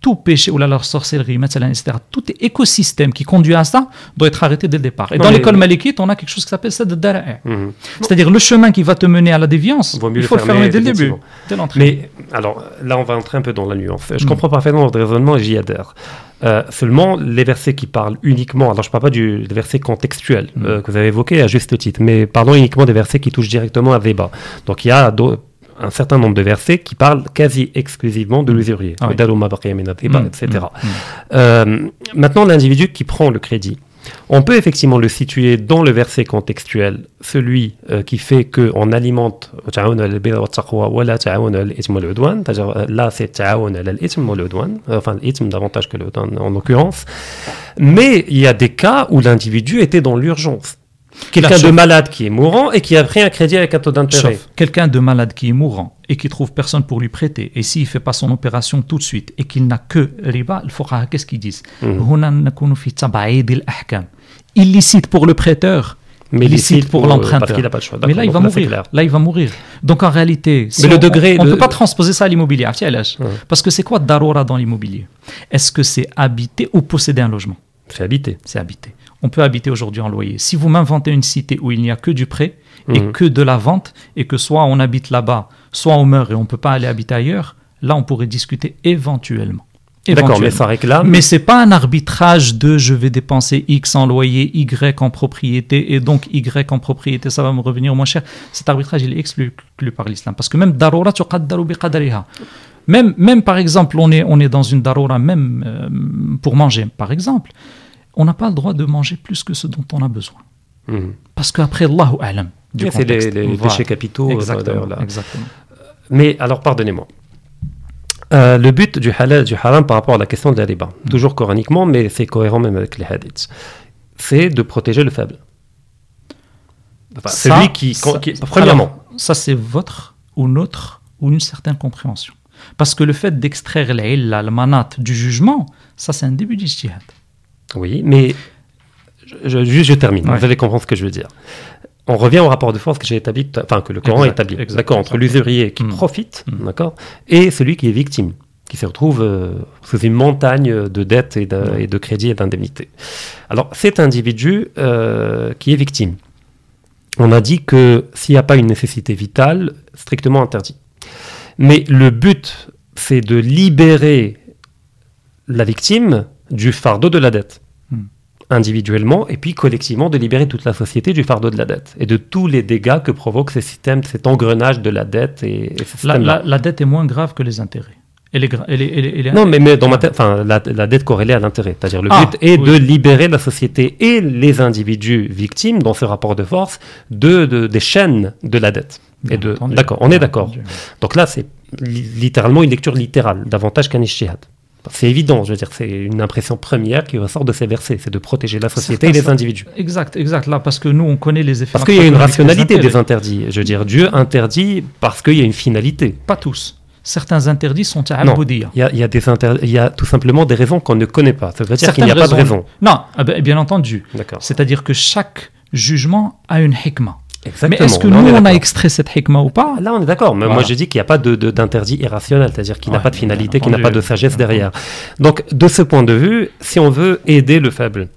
tout péché ou la, sorcellerie, etc., tout écosystème qui conduit à ça doit être arrêté dès le départ. Et dans l'école mais... malikite, on a quelque chose qui s'appelle ça de dara'a. Mhm. C'est-à-dire le chemin qui va te mener à la déviance, il faut le fermer, dès le début, dès l'entrée. Mais alors là, on va entrer un peu dans la nuance. Je mm-hmm. comprends parfaitement votre raisonnement et j'y adhère. Euh, seulement, les versets qui parlent uniquement, alors je ne parle pas du, des versets contextuels mhm. euh, que vous avez évoqués à juste titre, mais parlons uniquement des versets qui touchent directement à Veba. Donc il y a un certain nombre de versets qui parlent quasi exclusivement de l'usurier, ah oui. Mm, etc. Mm, mm. euh, maintenant, l'individu qui prend le crédit, on peut effectivement le situer dans le verset contextuel, celui euh, qui fait qu'on alimente euh, là c'est enfin davantage que en l'occurrence, mais il y a des cas où l'individu était dans l'urgence. Quelqu'un de malade qui est mourant et qui a pris un crédit avec un taux d'intérêt. Quelqu'un de malade qui est mourant et qui trouve personne pour lui prêter, et s'il ne fait pas son opération tout de suite et qu'il n'a que riba, le qu'est-ce qu'ils disent? Mm. Illicite pour le prêteur, mais illicite pour, pour euh, l'emprunteur. Mais là, il va mourir. Là, il va mourir. Donc, en réalité, si on, le degré on ne peut pas transposer ça à l'immobilier. Mmh. Parce que c'est quoi darora dans l'immobilier? Est-ce que c'est habiter ou posséder un logement? C'est habiter. C'est habiter. On peut habiter aujourd'hui en loyer. Si vous m'inventez une cité où il n'y a que du prêt et Mhm. que de la vente, et que soit on habite là-bas, soit on meurt et on ne peut pas aller habiter ailleurs, là, on pourrait discuter éventuellement. D'accord, mais ça réclame. Mais c'est pas un arbitrage de je vais dépenser X en loyer, Y en propriété, et donc Y en propriété, ça va me revenir moins cher. Cet arbitrage, il est exclu, exclu par l'islam. Parce que même tuqaddaru biqadariha. Même, même par exemple, on est, on est dans une darura, même euh, pour manger, par exemple, on n'a pas le droit de manger plus que ce dont on a besoin. Mhm. Parce qu'après, Allahu alam. C'est les, les Voilà. péchés capitaux. euh, Exactement, là. exactement. Mais alors, pardonnez-moi. Euh, le but du halal, du haram par rapport à la question de la riba, Mm. toujours coraniquement, mais c'est cohérent même avec les hadiths, c'est de protéger le faible. Enfin, Ça, celui qui, ça- qui- premièrement, Alors, ça c'est votre ou notre ou une certaine compréhension. Parce que le fait d'extraire l'illa, le manat du jugement, ça c'est un début d'ijtihad. Oui, mais je, juste je termine, Ouais. vous allez comprendre ce que je veux dire. On revient au rapport de force que j'ai établi, enfin que le Coran Exact, établit, d'accord, entre l'usurier qui Mm. profite, Mm. d'accord, et celui qui est victime, qui se retrouve euh, sous une montagne de dettes et de, et de crédits et d'indemnités. Alors cet individu euh, qui est victime, on a dit que s'il n'y a pas une nécessité vitale, strictement interdit. Mais le but, c'est de libérer la victime du fardeau de la dette Hmm. individuellement et puis collectivement de libérer toute la société du fardeau de la dette et de tous les dégâts que provoque ce système, cet engrenage de la dette et, et ce La, système-là. la- la dette est moins grave que les intérêts. Elle est, elle est- elle est- elle est- Non, mais, mais dans ma tête, enfin, la, la dette corrélée à l'intérêt. C'est-à-dire le Ah, but est oui. de libérer la société et les individus victimes dans ce rapport de force de, de- des chaînes de la dette. Bien Et de, d'accord, on est d'accord. Donc là, c'est littéralement une lecture littérale, davantage qu'un ishtihad. C'est évident, je veux dire, c'est une impression première qui ressort de ces versets, c'est de protéger la société et les individus. Exact, exact. Là, parce que nous, on connaît les effets. Parce qu'il y a une rationalité des interdits. Je veux dire, Dieu interdit parce qu'il y a une finalité. Pas tous. Certains interdits sont à Il y a, il y a des y a tout simplement des raisons qu'on ne connaît pas. Ça veut dire qu'il n'y a pas de raison. Non, ah ben, bien entendu. C'est-à-dire que chaque jugement a une hikmah. Mais est-ce que nous, on, a extrait cette hikmah ou pas? Là, on est d'accord. Mais moi, je dis qu'il n'y a pas d'interdit irrationnel, c'est-à-dire qu'il n'a pas de finalité, qu'il n'a pas de sagesse derrière. Donc, de ce point de vue, si on veut aider le faible,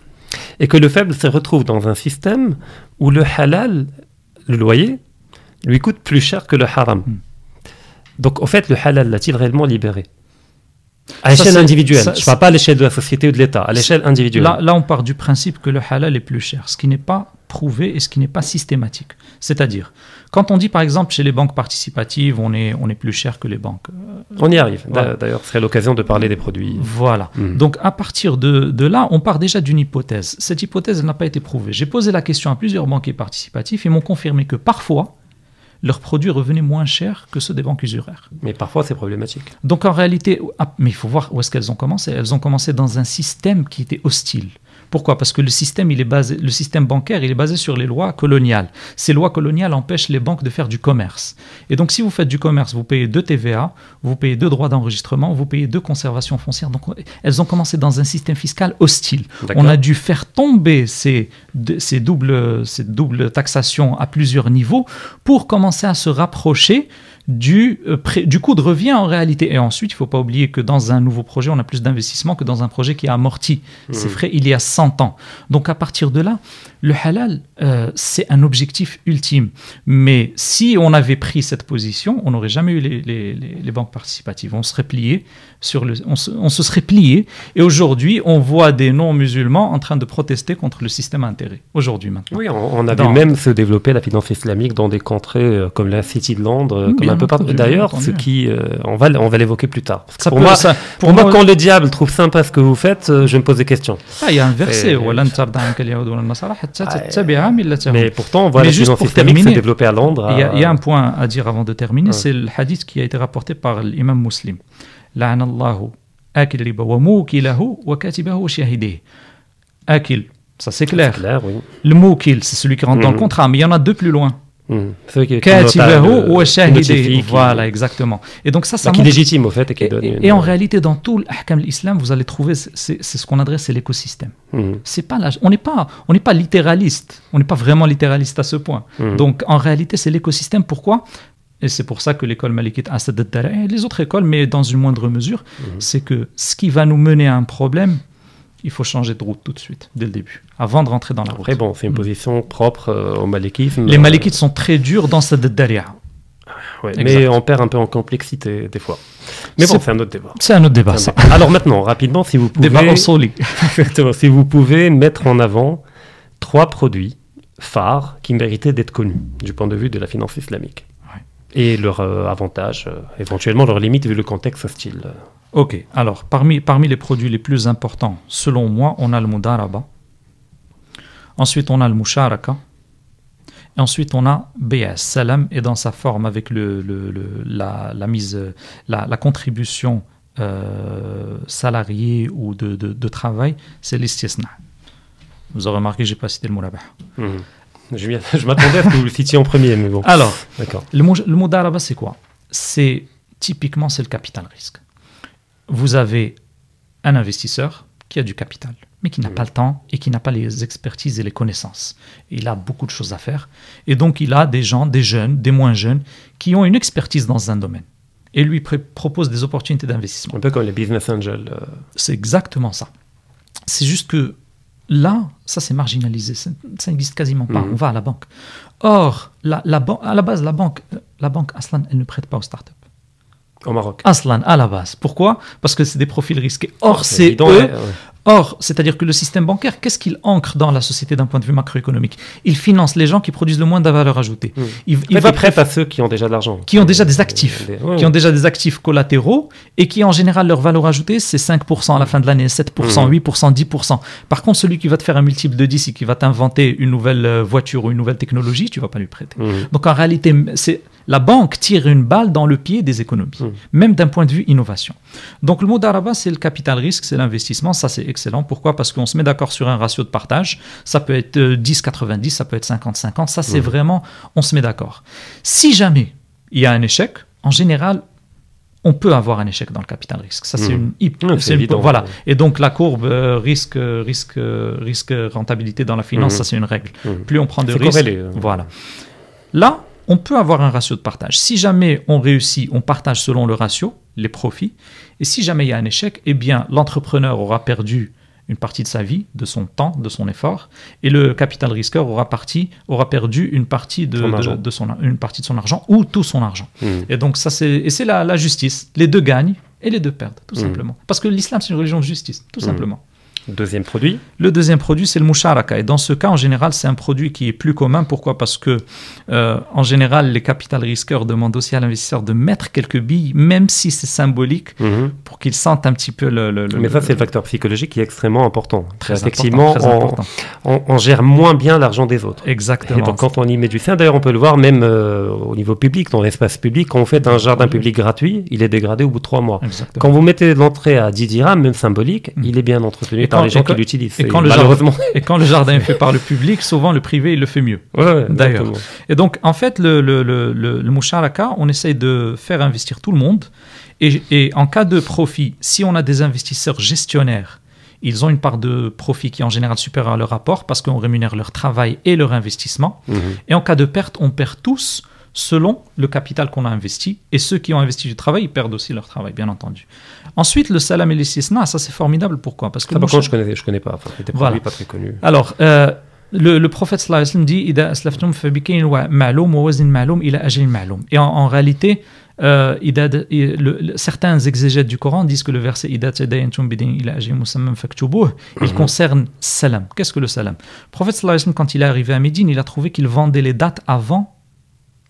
et que le faible se retrouve dans un système où le halal, le loyer, lui coûte plus cher que le haram. Hmm. Donc, au fait, le halal l'a-t-il réellement libéré? À l'échelle individuelle. je ne parle pas à l'échelle de la société ou de l'État, à l'échelle individuelle. Là, là, on part du principe que le halal est plus cher, ce qui n'est pas prouvé et ce qui n'est pas systématique. C'est-à-dire, quand on dit par exemple chez les banques participatives, on est, on est plus cher que les banques. Euh, on y arrive. D'ailleurs, ce serait l'occasion de parler des produits. Voilà. Hmm. Donc à partir de, de, là, on part déjà d'une hypothèse. Cette hypothèse n'a pas été prouvée. J'ai posé la question à plusieurs banquiers participatifs et m'ont confirmé que parfois, leurs produits revenaient moins chers que ceux des banques usuraires. Mais parfois, c'est problématique. Donc en réalité, ah, mais il faut voir où est-ce qu'elles ont commencé. Elles ont commencé dans un système qui était hostile. Pourquoi? Parce que le système, il est basé, le système bancaire, il est basé sur les lois coloniales. Ces lois coloniales empêchent les banques de faire du commerce. Et donc, si vous faites du commerce, vous payez deux TVA, vous payez deux droits d'enregistrement, vous payez deux conservations foncières. Donc, elles ont commencé dans un système fiscal hostile. On a dû faire tomber ces, ces, doubles, ces doubles taxations à plusieurs niveaux pour commencer à se rapprocher du, euh, du coût de revient en réalité. Et ensuite, il ne faut pas oublier que dans un nouveau projet, on a plus d'investissement que dans un projet qui a amorti ses mmh. frais il y a 100 ans. Donc à partir de là, le halal, euh, c'est un objectif ultime. Mais si on avait pris cette position, on n'aurait jamais eu les, les, les, banques participatives. On serait plié sur le, on se, on se serait plié. Et aujourd'hui, on voit des non-musulmans en train de protester contre le système intérêt. Aujourd'hui, maintenant. Oui, on, a vu même se développer la finance islamique dans des contrées euh, comme la City de Londres, comme un peu partout. D'ailleurs, ce qui, euh, on va, on va l'évoquer plus tard. pour, moi, ça, pour, moi, quand le diable trouve sympa ce que vous faites, je me pose des questions. Ah, il y a un verset. Mais pourtant, on voit la juste pour terminer, à Londres. Il y, a un point à dire avant de terminer, c'est le hadith qui a été rapporté par l'imam muslim. akil Akil, ça c'est clair. clair oui. Le moukil, c'est celui qui rentre dans le mhm. contrat, mais il y en a deux plus loin. Voilà, exactement. Et donc ça, ça qui légitime au fait et. Et, en réalité, dans tout l'islam, vous allez trouver, c'est ce qu'on adresse, c'est l'écosystème. Mmh. C'est pas on n'est pas, on n'est pas littéraliste. On n'est pas vraiment littéraliste à ce point. Mmh. Donc en réalité, c'est l'écosystème. Pourquoi? Et c'est pour ça que l'école malikite Asad et les autres écoles, mais dans une moindre mesure, c'est que ce qui va nous mener à un problème, il faut changer de route tout de suite, dès le début, avant de rentrer dans la route. Après, bon, c'est une mm. position propre euh, au malékisme. Les malékites sont très durs dans cette daria. Ouais, mais on perd un peu en complexité des fois. Mais bon, c'est un autre débat. C'est un autre débat. Ça. Alors maintenant, rapidement, si vous pouvez... Débat en si vous pouvez mettre en avant trois produits phares qui méritaient d'être connus du point de vue de la finance islamique. Et leurs euh, avantages, euh, éventuellement leurs limites vu le contexte hostile. Ok, alors parmi, parmi les produits les plus importants, selon moi, on a le mudaraba. Ensuite, on a le musharaka. Et ensuite, on a BS, salam, et dans sa forme avec le, le, la, la, mise, la, la contribution euh, salariée ou de, de, de travail, c'est l'istisna. Vous aurez remarqué, je n'ai pas cité le. Mmh. Je, je m'attendais à ce que vous le citiez en premier, mais bon. Alors, le, le mudaraba, c'est quoi? C'est typiquement, c'est le capital risque vous avez un investisseur qui a du capital, mais qui n'a pas le temps et qui n'a pas les expertises et les connaissances. Il a beaucoup de choses à faire. Et donc, il a des gens, des jeunes, des moins jeunes, qui ont une expertise dans un domaine et lui propose des opportunités d'investissement. Un peu comme les business angels. Euh. C'est exactement ça. C'est juste que là, ça c'est marginalisé, ça n'existe quasiment pas. Mhm. On va à la banque. Or, la, la, à la base, la banque, la banque Aslan, elle ne prête pas aux startups. Au Maroc. Aslan, à la base. Pourquoi? Parce que c'est des profils risqués. Or, c'est eux, Or, c'est-à-dire que le système bancaire, qu'est-ce qu'il ancre dans la société d'un point de vue macroéconomique? Il finance les gens qui produisent le moins de valeur ajoutée. Mmh. Il, il va prêter à ceux qui ont déjà de l'argent. Qui ont déjà des actifs, des, ouais. qui ont déjà des actifs collatéraux et qui en général leur valeur ajoutée c'est 5% à la fin de l'année, 7%, mmh. 8%, 10%. Par contre, celui qui va te faire un multiple de 10 et qui va t'inventer une nouvelle euh, voiture ou une nouvelle technologie, tu vas pas lui prêter. Mmh. Donc en réalité, c'est la banque tire une balle dans le pied des économies, mmh. même d'un point de vue innovation. Donc le mot d'Araba, c'est le capital risque, c'est l'investissement, ça c'est excellent. Pourquoi? Parce qu'on se met d'accord sur un ratio de partage, ça peut être 10-90, ça peut être 50-50, ça c'est vraiment, on se met d'accord. Si jamais il y a un échec, en général, on peut avoir un échec dans le capital risque. Ça, c'est mmh. une, c'est évident, voilà. ouais. Et donc la courbe euh, risque, risque, risque rentabilité dans la finance, Mmh. ça c'est une règle. Mmh. Plus on prend de risques, corrélé, euh. voilà. Là, on peut avoir un ratio de partage. Si jamais on réussit, on partage selon le ratio, les profits. Et si jamais il y a un échec, eh bien l'entrepreneur aura perdu une partie de sa vie, de son temps, de son effort, et le capital risqueur aura, parti, aura perdu une partie de, Son de- argent. de son, une partie de son argent ou tout son argent. Mmh. Et donc ça c'est et c'est la, la justice. Les deux gagnent et les deux perdent, tout Mhm. simplement. Parce que l'islam c'est une religion de justice, tout Mhm. simplement. Deuxième produit. Le deuxième produit, c'est le moucharaka. Et dans ce cas, en général, c'est un produit qui est plus commun. Pourquoi? Parce que, euh, en général, les capital risqueurs demandent aussi à l'investisseur de mettre quelques billes, même si c'est symbolique, Mhm. pour qu'il sente un petit peu le. le- le- Mais ça, c'est le facteur psychologique qui est extrêmement important. très Effectivement, important, très on, important. on- on gère moins bien l'argent des autres. Et Exactement. donc, quand on y met du sien, d'ailleurs, on peut le voir même euh, au niveau public, dans l'espace public, quand on fait un jardin public gratuit, il est dégradé au bout de trois mois. Exactement. Quand vous mettez l'entrée à 10 dirhams, même symbolique, Mm. il est bien entretenu Et quand- les gens et quand- qui l'utilisent. et Et quand le malheureusement. Et quand le jardin est fait par le public, souvent le privé, il le fait mieux. Ouais, D'ailleurs. Et donc, en fait, le, le, le, le, on essaye de faire investir tout le monde. Et, et en cas de profit, si on a des investisseurs gestionnaires, ils ont une part de profit qui est en général supérieure à leur apport parce qu'on rémunère leur travail et leur investissement. Mhm. Et en cas de perte, on perd tous selon le capital qu'on a investi. Et ceux qui ont investi du travail, ils perdent aussi leur travail, bien entendu. Ensuite, le salam et l'istisna, ça c'est formidable. Pourquoi? Parce que. Ah, par contre, je ne connais, je connais pas. Enfin, c'était voilà. pas très connu. Alors. Euh, le, le, prophète sallallahu alayhi wa sallam dit Et en, en réalité, euh, le, certains exégètes du Coran disent que le verset il mhm. concerne salam. Qu'est-ce que le salam? Le prophète sallallahu alayhi wa sallam, quand il est arrivé à Médine, il a trouvé qu'il vendait les dates avant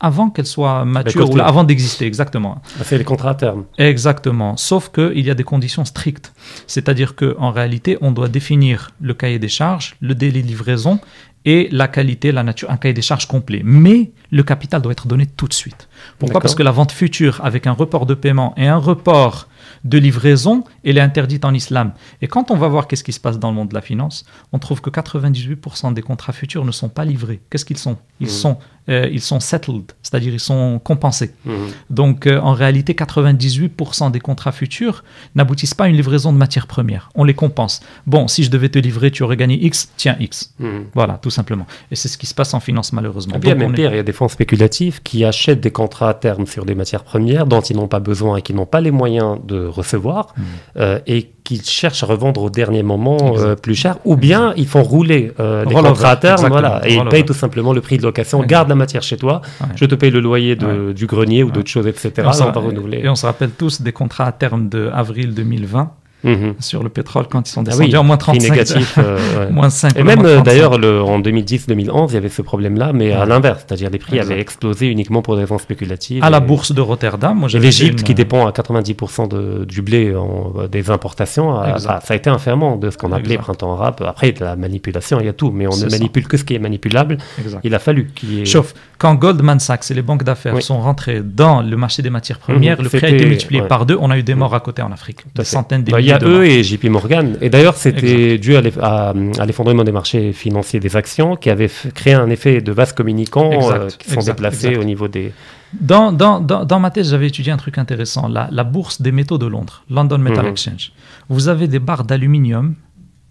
avant qu'elles soient matures, cause ou là, avant d'exister, exactement. C'est les contrats à terme. Exactement. Sauf qu'il y a des conditions strictes. C'est-à-dire qu'en réalité, on doit définir le cahier des charges, le délai de livraison et la qualité, la nature, un cahier des charges complet. Mais le capital doit être donné tout de suite. Pourquoi? Parce que la vente future avec un report de paiement et un report de livraison, elle est interdite en islam. Et quand on va voir qu'est-ce qui se passe dans le monde de la finance, on trouve que 98% des contrats futurs ne sont pas livrés. Qu'est-ce qu'ils sont? Ils Mhm. sont euh, ils sont settled, c'est-à-dire ils sont compensés. Mhm. Donc euh, en réalité, 98% des contrats futurs n'aboutissent pas à une livraison de matières premières. On les compense. Bon, si je devais te livrer, tu aurais gagné X, tiens X. Mhm. Voilà, tout simplement. Et c'est ce qui se passe en finance malheureusement. Et y a Donc, même on est- pire, il y a des fonds spéculatifs qui achètent des contrats à terme sur des matières premières dont ils n'ont pas besoin et qui n'ont pas les moyens de recevoir Mhm. euh, et qui cherchent à revendre au dernier moment euh, plus cher ou bien ils font rouler euh, les contrats à terme voilà, et ils payent tout simplement le prix de location. Garde la matière chez toi, Ouais. je te paye le loyer de- du grenier ou Ouais. d'autres choses, etc. Et on, et on se rappelle tous des contrats à terme de avril 2020 Mhm. sur le pétrole quand ils sont Ah descendus oui, en moins prix 35. négatif. euh, ouais. moins 5. Et même euh, d'ailleurs le- en 2010-2011, il y avait ce problème-là, mais à l'inverse, c'est-à-dire les prix avaient explosé uniquement pour des raisons spéculatives. à la bourse de Rotterdam, moi j'avais l'Égypte, une- qui dépend à 90% de, du blé en- euh, des importations, a- ça a été un ferment de ce qu'on appelait Exact. printemps arabe. Après, il y a de la manipulation, il y a tout, mais on ne ça. manipule que ce qui est manipulable. Exact. Il a fallu qu'il y ait... Sauf quand Goldman Sachs et les banques d'affaires Oui. sont rentrés dans le marché des matières premières, Mhm, le prix a été multiplié ouais. par deux. On a eu des morts à côté en Afrique, des centaines, des Bah, y a eux morts. et JP Morgan. Et d'ailleurs, c'était dû à l'eff- à, à l'effondrement des marchés financiers des actions qui avait créé un effet de vase communicants Exact, euh, qui sont déplacés exact. au niveau des... Dans, dans, dans, dans ma thèse, j'avais étudié un truc intéressant, la, la bourse des métaux de Londres, London Metal Mhm. Exchange. Vous avez des barres d'aluminium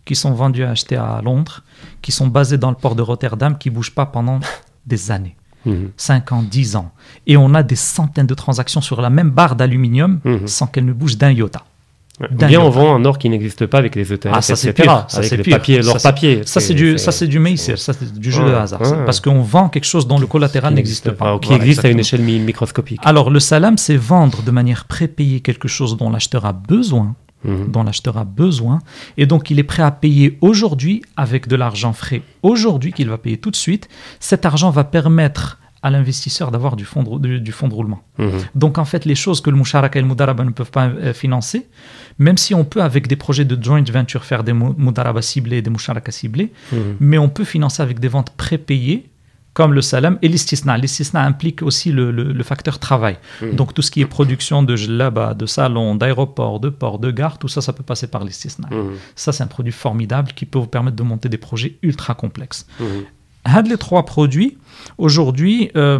qui sont vendues à acheter à Londres, qui sont basées dans le port de Rotterdam, qui bougent pas pendant des années. Mhm. 5 ans, 10 ans. Et on a des centaines de transactions sur la même barre d'aluminium Mhm. sans qu'elle ne bouge d'un iota. Ou bien on vend un or qui n'existe pas avec les ETF, Ah, ça, c'est pire. Ça, avec c'est les pire. papiers, l'or papier. Ça, c'est du, ça, c'est du maïsir, ça, c'est du jeu de hasard. Parce qu'on vend quelque chose dont le collatéral n'existe pas. ou qui existe à une échelle mi- microscopique. Alors, le salam, c'est vendre de manière prépayée quelque chose dont l'acheteur a besoin mhm. dont l'acheteur a besoin, et donc il est prêt à payer aujourd'hui avec de l'argent frais, aujourd'hui qu'il va payer tout de suite. Cet argent va permettre à l'investisseur d'avoir du, fond de, du, fond de roulement. Mhm. Donc en fait, les choses que le Moucharaka et le Moudaraba ne peuvent pas euh, financer, même si on peut avec des projets de joint venture faire des Moudaraba ciblés, des Moucharaka ciblés, mhm. mais on peut financer avec des ventes prépayées comme le salam et l'istisna. L'istisna implique aussi le, facteur travail. Donc tout ce qui est production de jlaba, de salon, d'aéroport, de port, de gare, tout ça, ça peut passer par l'istisna. Ça, c'est un produit formidable qui peut vous permettre de monter des projets ultra complexes. Mmh. les trois produits, aujourd'hui, euh,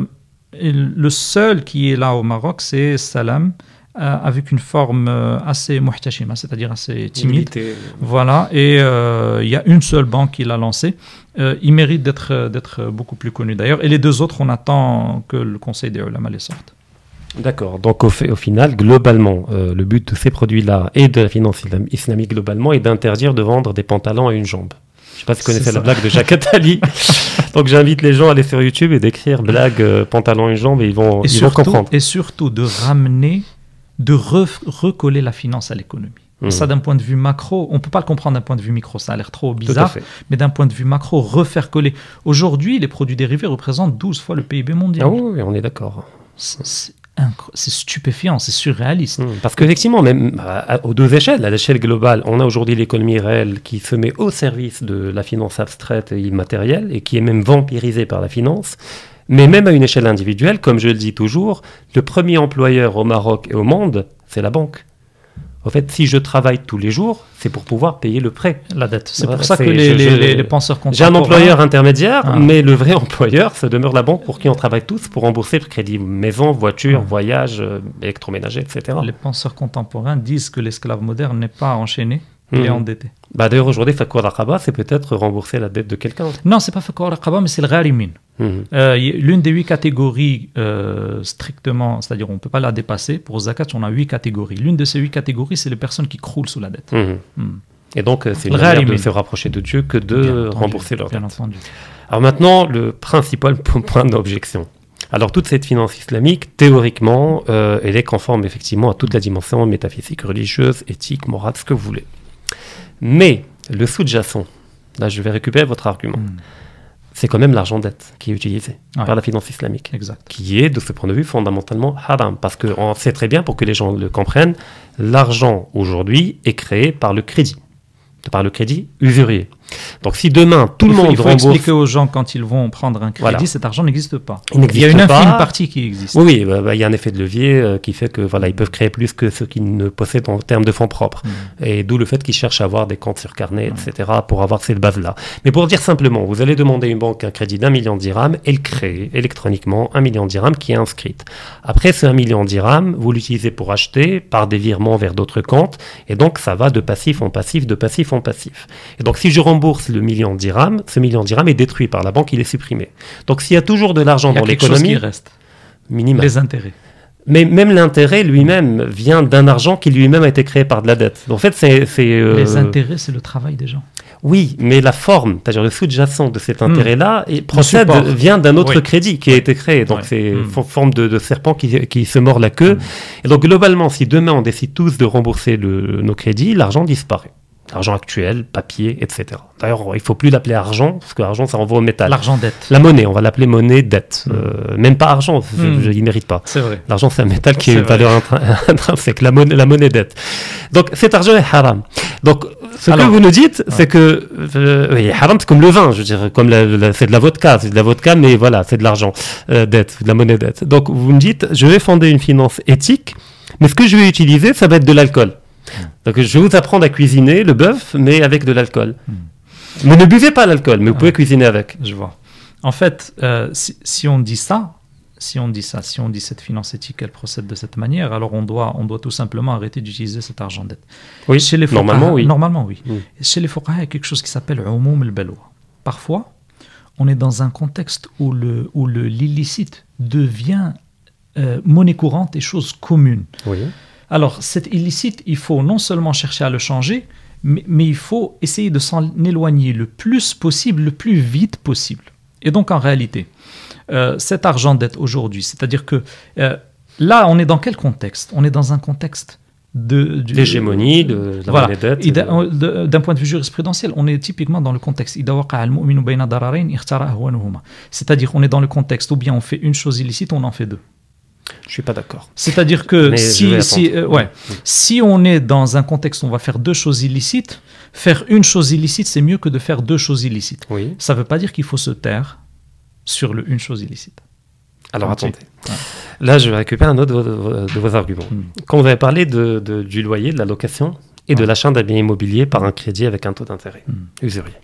le seul qui est là au Maroc, c'est salam. Euh, avec une forme euh, assez muhtashima, c'est-à-dire assez timide. Voilà, et il y a une seule banque qui l'a lancé. Euh, il mérite d'être, d'être beaucoup plus connu d'ailleurs. Et les deux autres, on attend que le Conseil des ulama les sorte. D'accord. Donc au, fait, au, final, globalement, euh, le but de ces produits-là et de la finance islamique globalement est d'interdire de vendre des pantalons à une jambe. Je ne sais pas si vous connaissez la blague de Jacques Attali. Donc j'invite les gens à aller sur YouTube et d'écrire blague euh, pantalon à une jambe et ils vont, ils vont comprendre. Et surtout de ramener, de recoller la finance à l'économie. Mhm. Ça, d'un point de vue macro, on ne peut pas le comprendre d'un point de vue micro, ça a l'air trop bizarre, mais d'un point de vue macro, refaire coller. Aujourd'hui, les produits dérivés représentent 12 fois le PIB mondial. Ah oui, on est d'accord. C'est stupéfiant, c'est surréaliste. Mhm. Parce qu'effectivement, même aux deux échelles, à l'échelle globale, on a aujourd'hui l'économie réelle qui se met au service de la finance abstraite et immatérielle et qui est même vampirisée par la finance. Mais même à une échelle individuelle, comme je le dis toujours, le premier employeur au Maroc et au monde, c'est la banque. En fait, si je travaille tous les jours, c'est pour pouvoir payer le prêt. La dette. C'est pour ça que les, les, penseurs J'ai un employeur intermédiaire, ah. mais le vrai employeur, ça demeure la banque pour qui on travaille tous pour rembourser le crédit maison, voiture, ah. voyage, euh, électroménager, etc. Les penseurs contemporains disent que l'esclave moderne n'est pas enchaîné, il est mhm. endetté. Bah D'ailleurs, aujourd'hui, Fakour Raqaba, c'est peut-être rembourser la dette de quelqu'un. Non, c'est pas Fakour Raqaba, mais c'est le Gharimin. Mhm. Euh, l'une des huit catégories euh, strictement, c'est-à-dire on ne peut pas la dépasser. Pour Zakat, on a huit catégories. L'une de ces huit catégories, c'est les personnes qui croulent sous la dette. Mhm. Hmm. Et donc, euh, c'est une manière de se rapprocher de Dieu que de rembourser leur dette. Alors maintenant, le principal point d'objection. Alors toute cette finance islamique, théoriquement, elle est conforme effectivement à toute la dimension métaphysique, religieuse, éthique, morale, ce que vous voulez. Mais le sous-jacent, là je vais récupérer votre argument, hmm. c'est quand même l'argent dette qui est utilisé par la finance islamique, exact. qui est de ce point de vue fondamentalement haram, parce qu'on sait très bien, pour que les gens le comprennent, l'argent aujourd'hui est créé par le crédit, par le crédit usurier. Donc si demain tout le monde il faut expliquer aux gens quand ils vont prendre un crédit, cet argent n'existe pas. Il, y a une infime partie qui existe. Oui, bah, bah, il y a un effet de levier euh, qui fait que voilà, ils peuvent créer plus que ce qu'ils ne possèdent en termes de fonds propres. Mm. Et d'où le fait qu'ils cherchent à avoir des comptes sur carnet, mm. etc. pour avoir cette base-là. Mais pour dire simplement, vous allez demander à une banque un crédit d'un million de dirhams, elle crée électroniquement un million de dirhams qui est inscrite. Après ce un million de dirhams, vous l'utilisez pour acheter par des virements vers d'autres comptes, et donc ça va de passif en passif, de passif en passif. Et donc si je rembourse le million de dirhams, ce million de dirhams est détruit par la banque, il est supprimé. Donc s'il y a toujours de l'argent dans l'économie, reste. Minimal. Les intérêts. Mais même l'intérêt lui-même vient d'un argent qui lui-même a été créé par de la dette. En fait, c'est. Euh, Les intérêts, c'est le travail des gens. Oui, mais la forme, c'est-à-dire le sous-jacent de cet hmm. intérêt-là, procède, vient d'un autre crédit qui a été créé. Donc c'est une hmm. forme de, serpent qui, qui, se mord la queue. Hmm. Et donc globalement, si demain on décide tous de rembourser le, nos crédits, l'argent disparaît argent actuel, papier, etc. D'ailleurs, il faut plus l'appeler argent, parce que l'argent, ça renvoie au métal. L'argent dette. La monnaie, on va l'appeler monnaie dette. Hmm. Euh, même pas argent, je, hmm. il ne mérite pas. C'est vrai. L'argent, c'est un métal qui est, une valeur intrinsèque, la monnaie, la monnaie dette. Donc, cet argent est haram. Donc, ce que vous nous dites, c'est que, euh, oui, haram, c'est comme le vin, je veux dire, comme c'est de la vodka, c'est de la vodka, mais voilà, c'est de l'argent, euh, dette, de la monnaie dette. Donc, vous me dites, je vais fonder une finance éthique, mais ce que je vais utiliser, ça va être de l'alcool. Donc je vais vous apprendre à cuisiner le bœuf, mais avec de l'alcool. Hmm. Mais ne buvez pas l'alcool, mais vous pouvez cuisiner avec. Je vois. En fait, euh, si, on dit ça, si on dit ça, si on dit cette finance éthique, elle procède de cette manière, alors on doit, on doit tout simplement arrêter d'utiliser cet argent dette. Oui, Chez les normalement, oui. Normalement, oui. Hmm. Chez les Fuqaha, il y a quelque chose qui s'appelle umum al Parfois, on est dans un contexte où le où l'illicite devient euh, monnaie courante et chose commune. Oui. Alors, cet illicite, il faut non seulement chercher à le changer, mais, il faut essayer de s'en éloigner le plus possible, le plus vite possible. Et donc, en réalité, euh, cet argent dette aujourd'hui, c'est-à-dire que euh, là, on est dans quel contexte? On est dans un contexte de, l'hégémonie de, la voilà. dette. D'un point de vue jurisprudentiel, on est typiquement dans le contexte. C'est-à-dire, on est dans le contexte où bien on fait une chose illicite, on en fait deux. Je suis pas d'accord. C'est-à-dire que si, si, euh, ouais, si on est dans un contexte où on va faire deux choses illicites, faire une chose illicite, c'est mieux que de faire deux choses illicites. Oui. Ça ne veut pas dire qu'il faut se taire sur le une chose illicite. Alors attendez. Là, je vais récupérer un autre de vos, arguments. Hmm. Quand vous avez parlé de, du loyer, de la location et de l'achat d'un bien immobilier par un crédit avec un taux d'intérêt hmm. usurier,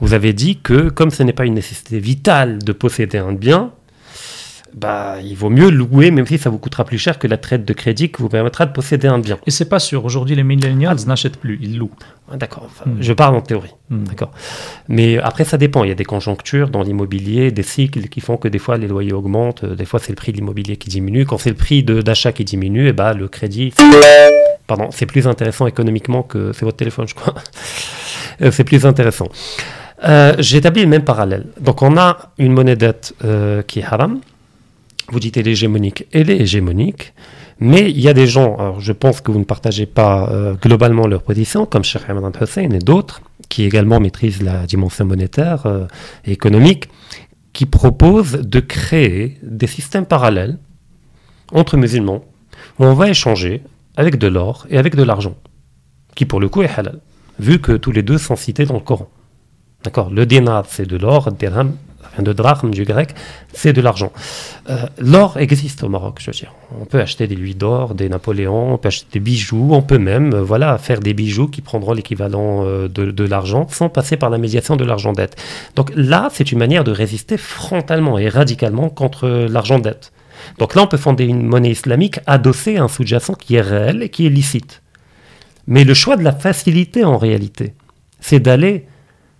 vous avez dit que comme ce n'est pas une nécessité vitale de posséder un bien, bah, il vaut mieux louer, même si ça vous coûtera plus cher que la traite de crédit qui vous permettra de posséder un bien. Et c'est pas sûr. Aujourd'hui, les millennials n'achètent plus, ils louent. Ah, d'accord. Hmm. Je parle en théorie. Hmm. D'accord. Mais après, ça dépend. Il y a des conjonctures dans l'immobilier, des cycles qui font que des fois les loyers augmentent. Des fois, c'est le prix de l'immobilier qui diminue. Quand c'est le prix d'achat qui diminue, et eh bah, le crédit, pardon, c'est plus intéressant économiquement que c'est votre téléphone, je crois. Euh, c'est plus intéressant. Euh, J'établis le même parallèle. Donc, on a une monnaie dette euh, qui est haram vous dites elle est hégémonique. Elle mais il y a des gens, alors je pense que vous ne partagez pas euh, globalement leur position, comme Cheikh Ahmed Hussein et d'autres, qui également maîtrisent la dimension monétaire euh, et économique, qui proposent de créer des systèmes parallèles entre musulmans, où on va échanger avec de l'or et avec de l'argent, qui pour le coup est halal, vu que tous les deux sont cités dans le Coran. D'accord? Le dinar, c'est de l'or, le dirham, de drachme du grec, c'est de l'argent. Euh, l'or existe au Maroc, je veux dire. On peut acheter des louis d'or, des Napoléons, on peut acheter des bijoux, on peut même euh, voilà, faire des bijoux qui prendront l'équivalent euh, de, l'argent sans passer par la médiation de l'argent dette. Donc là, c'est une manière de résister frontalement et radicalement contre l'argent dette. Donc là, on peut fonder une monnaie islamique adossée à un sous-jacent qui est réel et qui est licite. Mais le choix de la facilité en réalité, c'est d'aller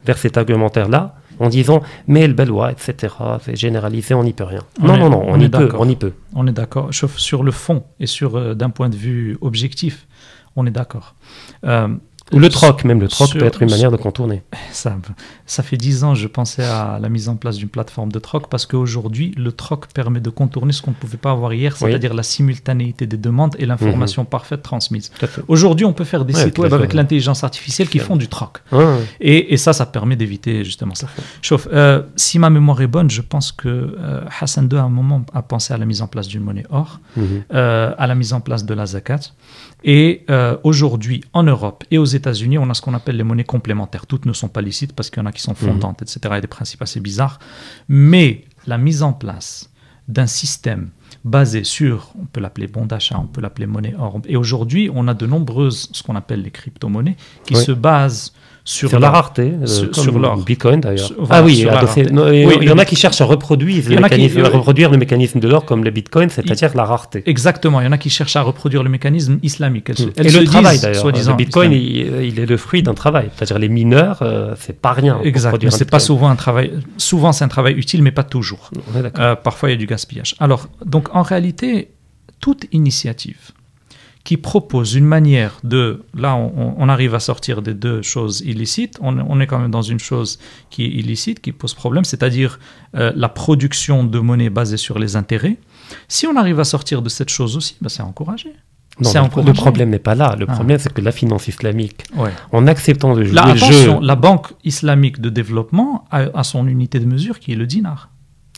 vers cet argumentaire-là en disant mais le belwa, etc., c'est généralisé, on n'y peut rien. non, non, non, on, y peut, on y peut. On est d'accord. Sur le fond et sur euh, d'un point de vue objectif, on est d'accord. Euh, ou le troc, même le troc peut être une manière de contourner. Ça, ça fait dix ans, je pensais à la mise en place d'une plateforme de troc parce qu'aujourd'hui, le troc permet de contourner ce qu'on ne pouvait pas avoir hier, c'est-à-dire la simultanéité des demandes et l'information mhm. parfaite transmise. Aujourd'hui, on peut faire des sites web avec l'intelligence artificielle qui font du troc. Et, et, ça, ça permet d'éviter justement ça. Chauffe, euh, si ma mémoire est bonne, je pense que euh, Hassan II, à un moment, a pensé à la mise en place d'une monnaie or, mhm. euh, à la mise en place de la zakat. Et euh, aujourd'hui, en Europe et aux États-Unis, on a ce qu'on appelle les monnaies complémentaires. Toutes ne sont pas licites parce qu'il y en a qui sont mhm. fondantes, etc. Il y a des principes assez bizarres. Mais la mise en place d'un système basé sur, on peut l'appeler bon d'achat, on peut l'appeler monnaie or. Et aujourd'hui, on a de nombreuses, ce qu'on appelle les crypto-monnaies, qui se basent sur, la rareté, euh, sur, comme Bitcoin d'ailleurs. ah oui, il y en a qui cherchent à reproduire, le, reproduire le mécanisme de l'or comme le Bitcoin, c'est-à-dire la rareté. Exactement, il y en a qui cherchent à reproduire le mécanisme islamique. Et le travail d'ailleurs. Le Bitcoin, il, est le fruit d'un travail. C'est-à-dire les mineurs, euh, c'est pas rien. Exact, mais c'est pas souvent un travail. Souvent c'est un travail utile, mais pas toujours. Euh, parfois il y a du gaspillage. Alors, donc en réalité, toute initiative qui propose une manière de... Là, on, arrive à sortir des deux choses illicites. On, est quand même dans une chose qui est illicite, qui pose problème, c'est-à-dire euh, la production de monnaie basée sur les intérêts. Si on arrive à sortir de cette chose aussi, ben c'est encouragé. Non, le, problème n'est pas là. Le ah. problème, c'est que la finance islamique, en acceptant de jouer la, le jeu... La Banque islamique de développement a son unité de mesure qui est le dinar.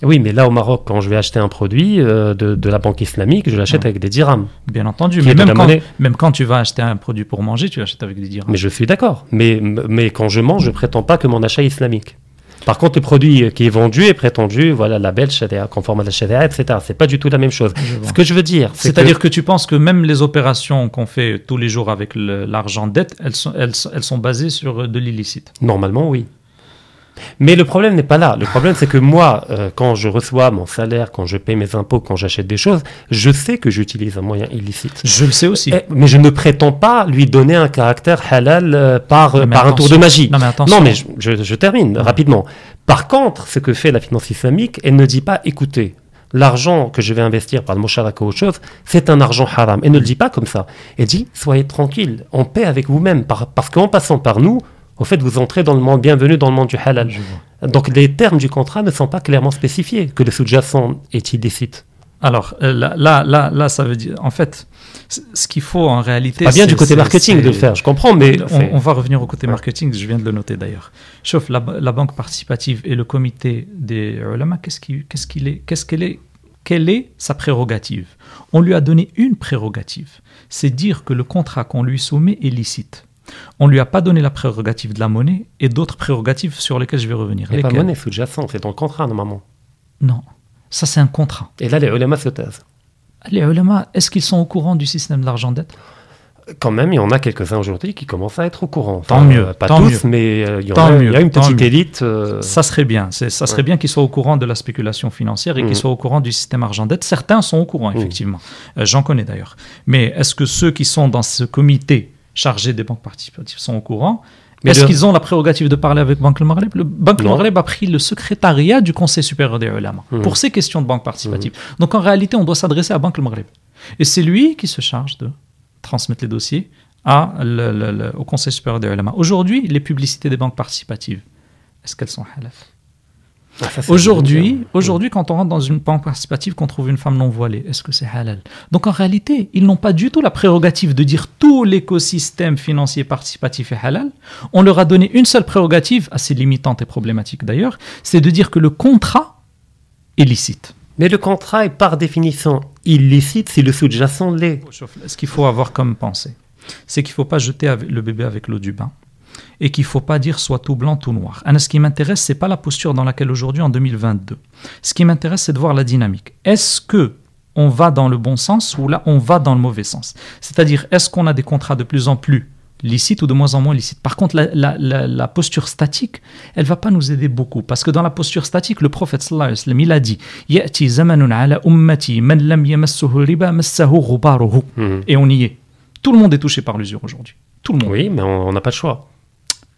Oui, mais là au Maroc, quand je vais acheter un produit euh, de, la banque islamique, je l'achète avec des dirhams. Bien entendu, mais même quand, même quand, tu vas acheter un produit pour manger, tu l'achètes avec des dirhams. Mais je suis d'accord. Mais, mais quand je mange, je prétends pas que mon achat est islamique. Par contre, le produit qui est vendu est prétendu, voilà, label Sharia, conforme à la Sharia, etc. C'est pas du tout la même chose. Ce que je veux dire, c'est-à-dire que... tu penses que même les opérations qu'on fait tous les jours avec l'argent dette, elles sont, elles, elles sont basées sur de l'illicite? Normalement, oui. Mais le problème n'est pas là. Le problème, c'est que moi, euh, quand je reçois mon salaire, quand je paye mes impôts, quand j'achète des choses, je sais que j'utilise un moyen illicite. Je le sais aussi. mais je ne prétends pas lui donner un caractère halal euh, par, par un tour de magie. Non, mais, attention. non, mais je, termine rapidement. Par contre, ce que fait la finance islamique, elle ne dit pas, écoutez, l'argent que je vais investir par le mosharaka ou autre chose, c'est un argent haram. Elle ne le dit pas comme ça. Elle dit, soyez tranquille, en paix avec vous-même, parce qu'en passant par nous, au fait, vous entrez dans le monde, bienvenue dans le monde du halal. Donc les termes du contrat ne sont pas clairement spécifiés, que le sous-jacent est illicite. Alors euh, là, là, là, là, ça veut dire, en fait, ce qu'il faut en réalité. Pas bien du côté marketing de le faire, je comprends, mais on, va revenir au côté Ouais. marketing, je viens de le noter d'ailleurs. Sauf la, la banque participative et le comité des ulama, qu'est-ce qui- qu'est-ce qu'il est, qu'est-ce qu'elle est, quelle est sa prérogative? On lui a donné une prérogative, c'est dire que le contrat qu'on lui soumet est licite. On lui a pas donné la prérogative de la monnaie et d'autres prérogatives sur lesquelles je vais revenir. il n'y a pas Lesquelles monnaie sous-jacente, c'est dans le contrat normalement. Non, ça c'est un contrat. Et là, les ulama se taisent. Les ulama, est-ce qu'ils sont au courant du système de l'argent dette Quand même, il y en a quelques-uns aujourd'hui qui commencent à être au courant. Tant mieux, euh, pas tant tous, mieux. mais euh, il y, en a, il mieux, y a une petite élite. euh, Ça serait bien. Ça serait Ouais. bien qu'ils soient au courant de la spéculation financière et Mhm. qu'ils soient au courant du système argent dette. Certains sont au courant, Mhm. effectivement. Euh, J'en connais d'ailleurs. Mais est-ce que ceux qui sont dans ce comité chargé des banques participatives sont au courant Mais Est-ce qu'ils ont la prérogative de parler avec Banque Le Maghreb? Le Banque Le. Maghreb a pris le secrétariat du Conseil supérieur des ulama Mhm. pour ces questions de banque participative. Donc en réalité, on doit s'adresser à Banque Le Maghreb. Et c'est lui qui se charge de transmettre les dossiers à le- le- le- au Conseil supérieur des ulama. Aujourd'hui, les publicités des banques participatives, est-ce qu'elles sont halal? Ah, Aujourd'hui, aujourd'hui, quand on rentre dans une banque participative, qu'on trouve une femme non voilée, est-ce que c'est halal? Donc en réalité, ils n'ont pas du tout la prérogative de dire tout l'écosystème financier participatif est halal. On leur a donné une seule prérogative, assez limitante et problématique d'ailleurs, c'est de dire que le contrat est licite. Mais le contrat est par définition illicite si le sous-jacent l'est. Ce qu'il faut avoir comme pensée, c'est qu'il ne faut pas jeter le bébé avec l'eau du bain et qu'il ne faut pas dire soit tout blanc, tout noir. Anna, ce qui m'intéresse, c'est pas la posture dans laquelle aujourd'hui, en 2022. Ce qui m'intéresse, c'est de voir la dynamique. Est-ce que on va dans le bon sens ou là, on va dans le mauvais sens? C'est-à-dire, est-ce qu'on a des contrats de plus en plus licites ou de moins en moins licites? Par contre, la, la- la- la posture statique, elle va pas nous aider beaucoup. Parce que dans la posture statique, le prophète sallallahu alayhi wa sallam, il a dit « Ya'ti zamanun ala ummati man lam yamassuhu riba massahu ghubaruhu » Mhm. et on y est. Tout le monde est touché par l'usure aujourd'hui. Tout le monde. Oui, mais on on n'a pas le choix.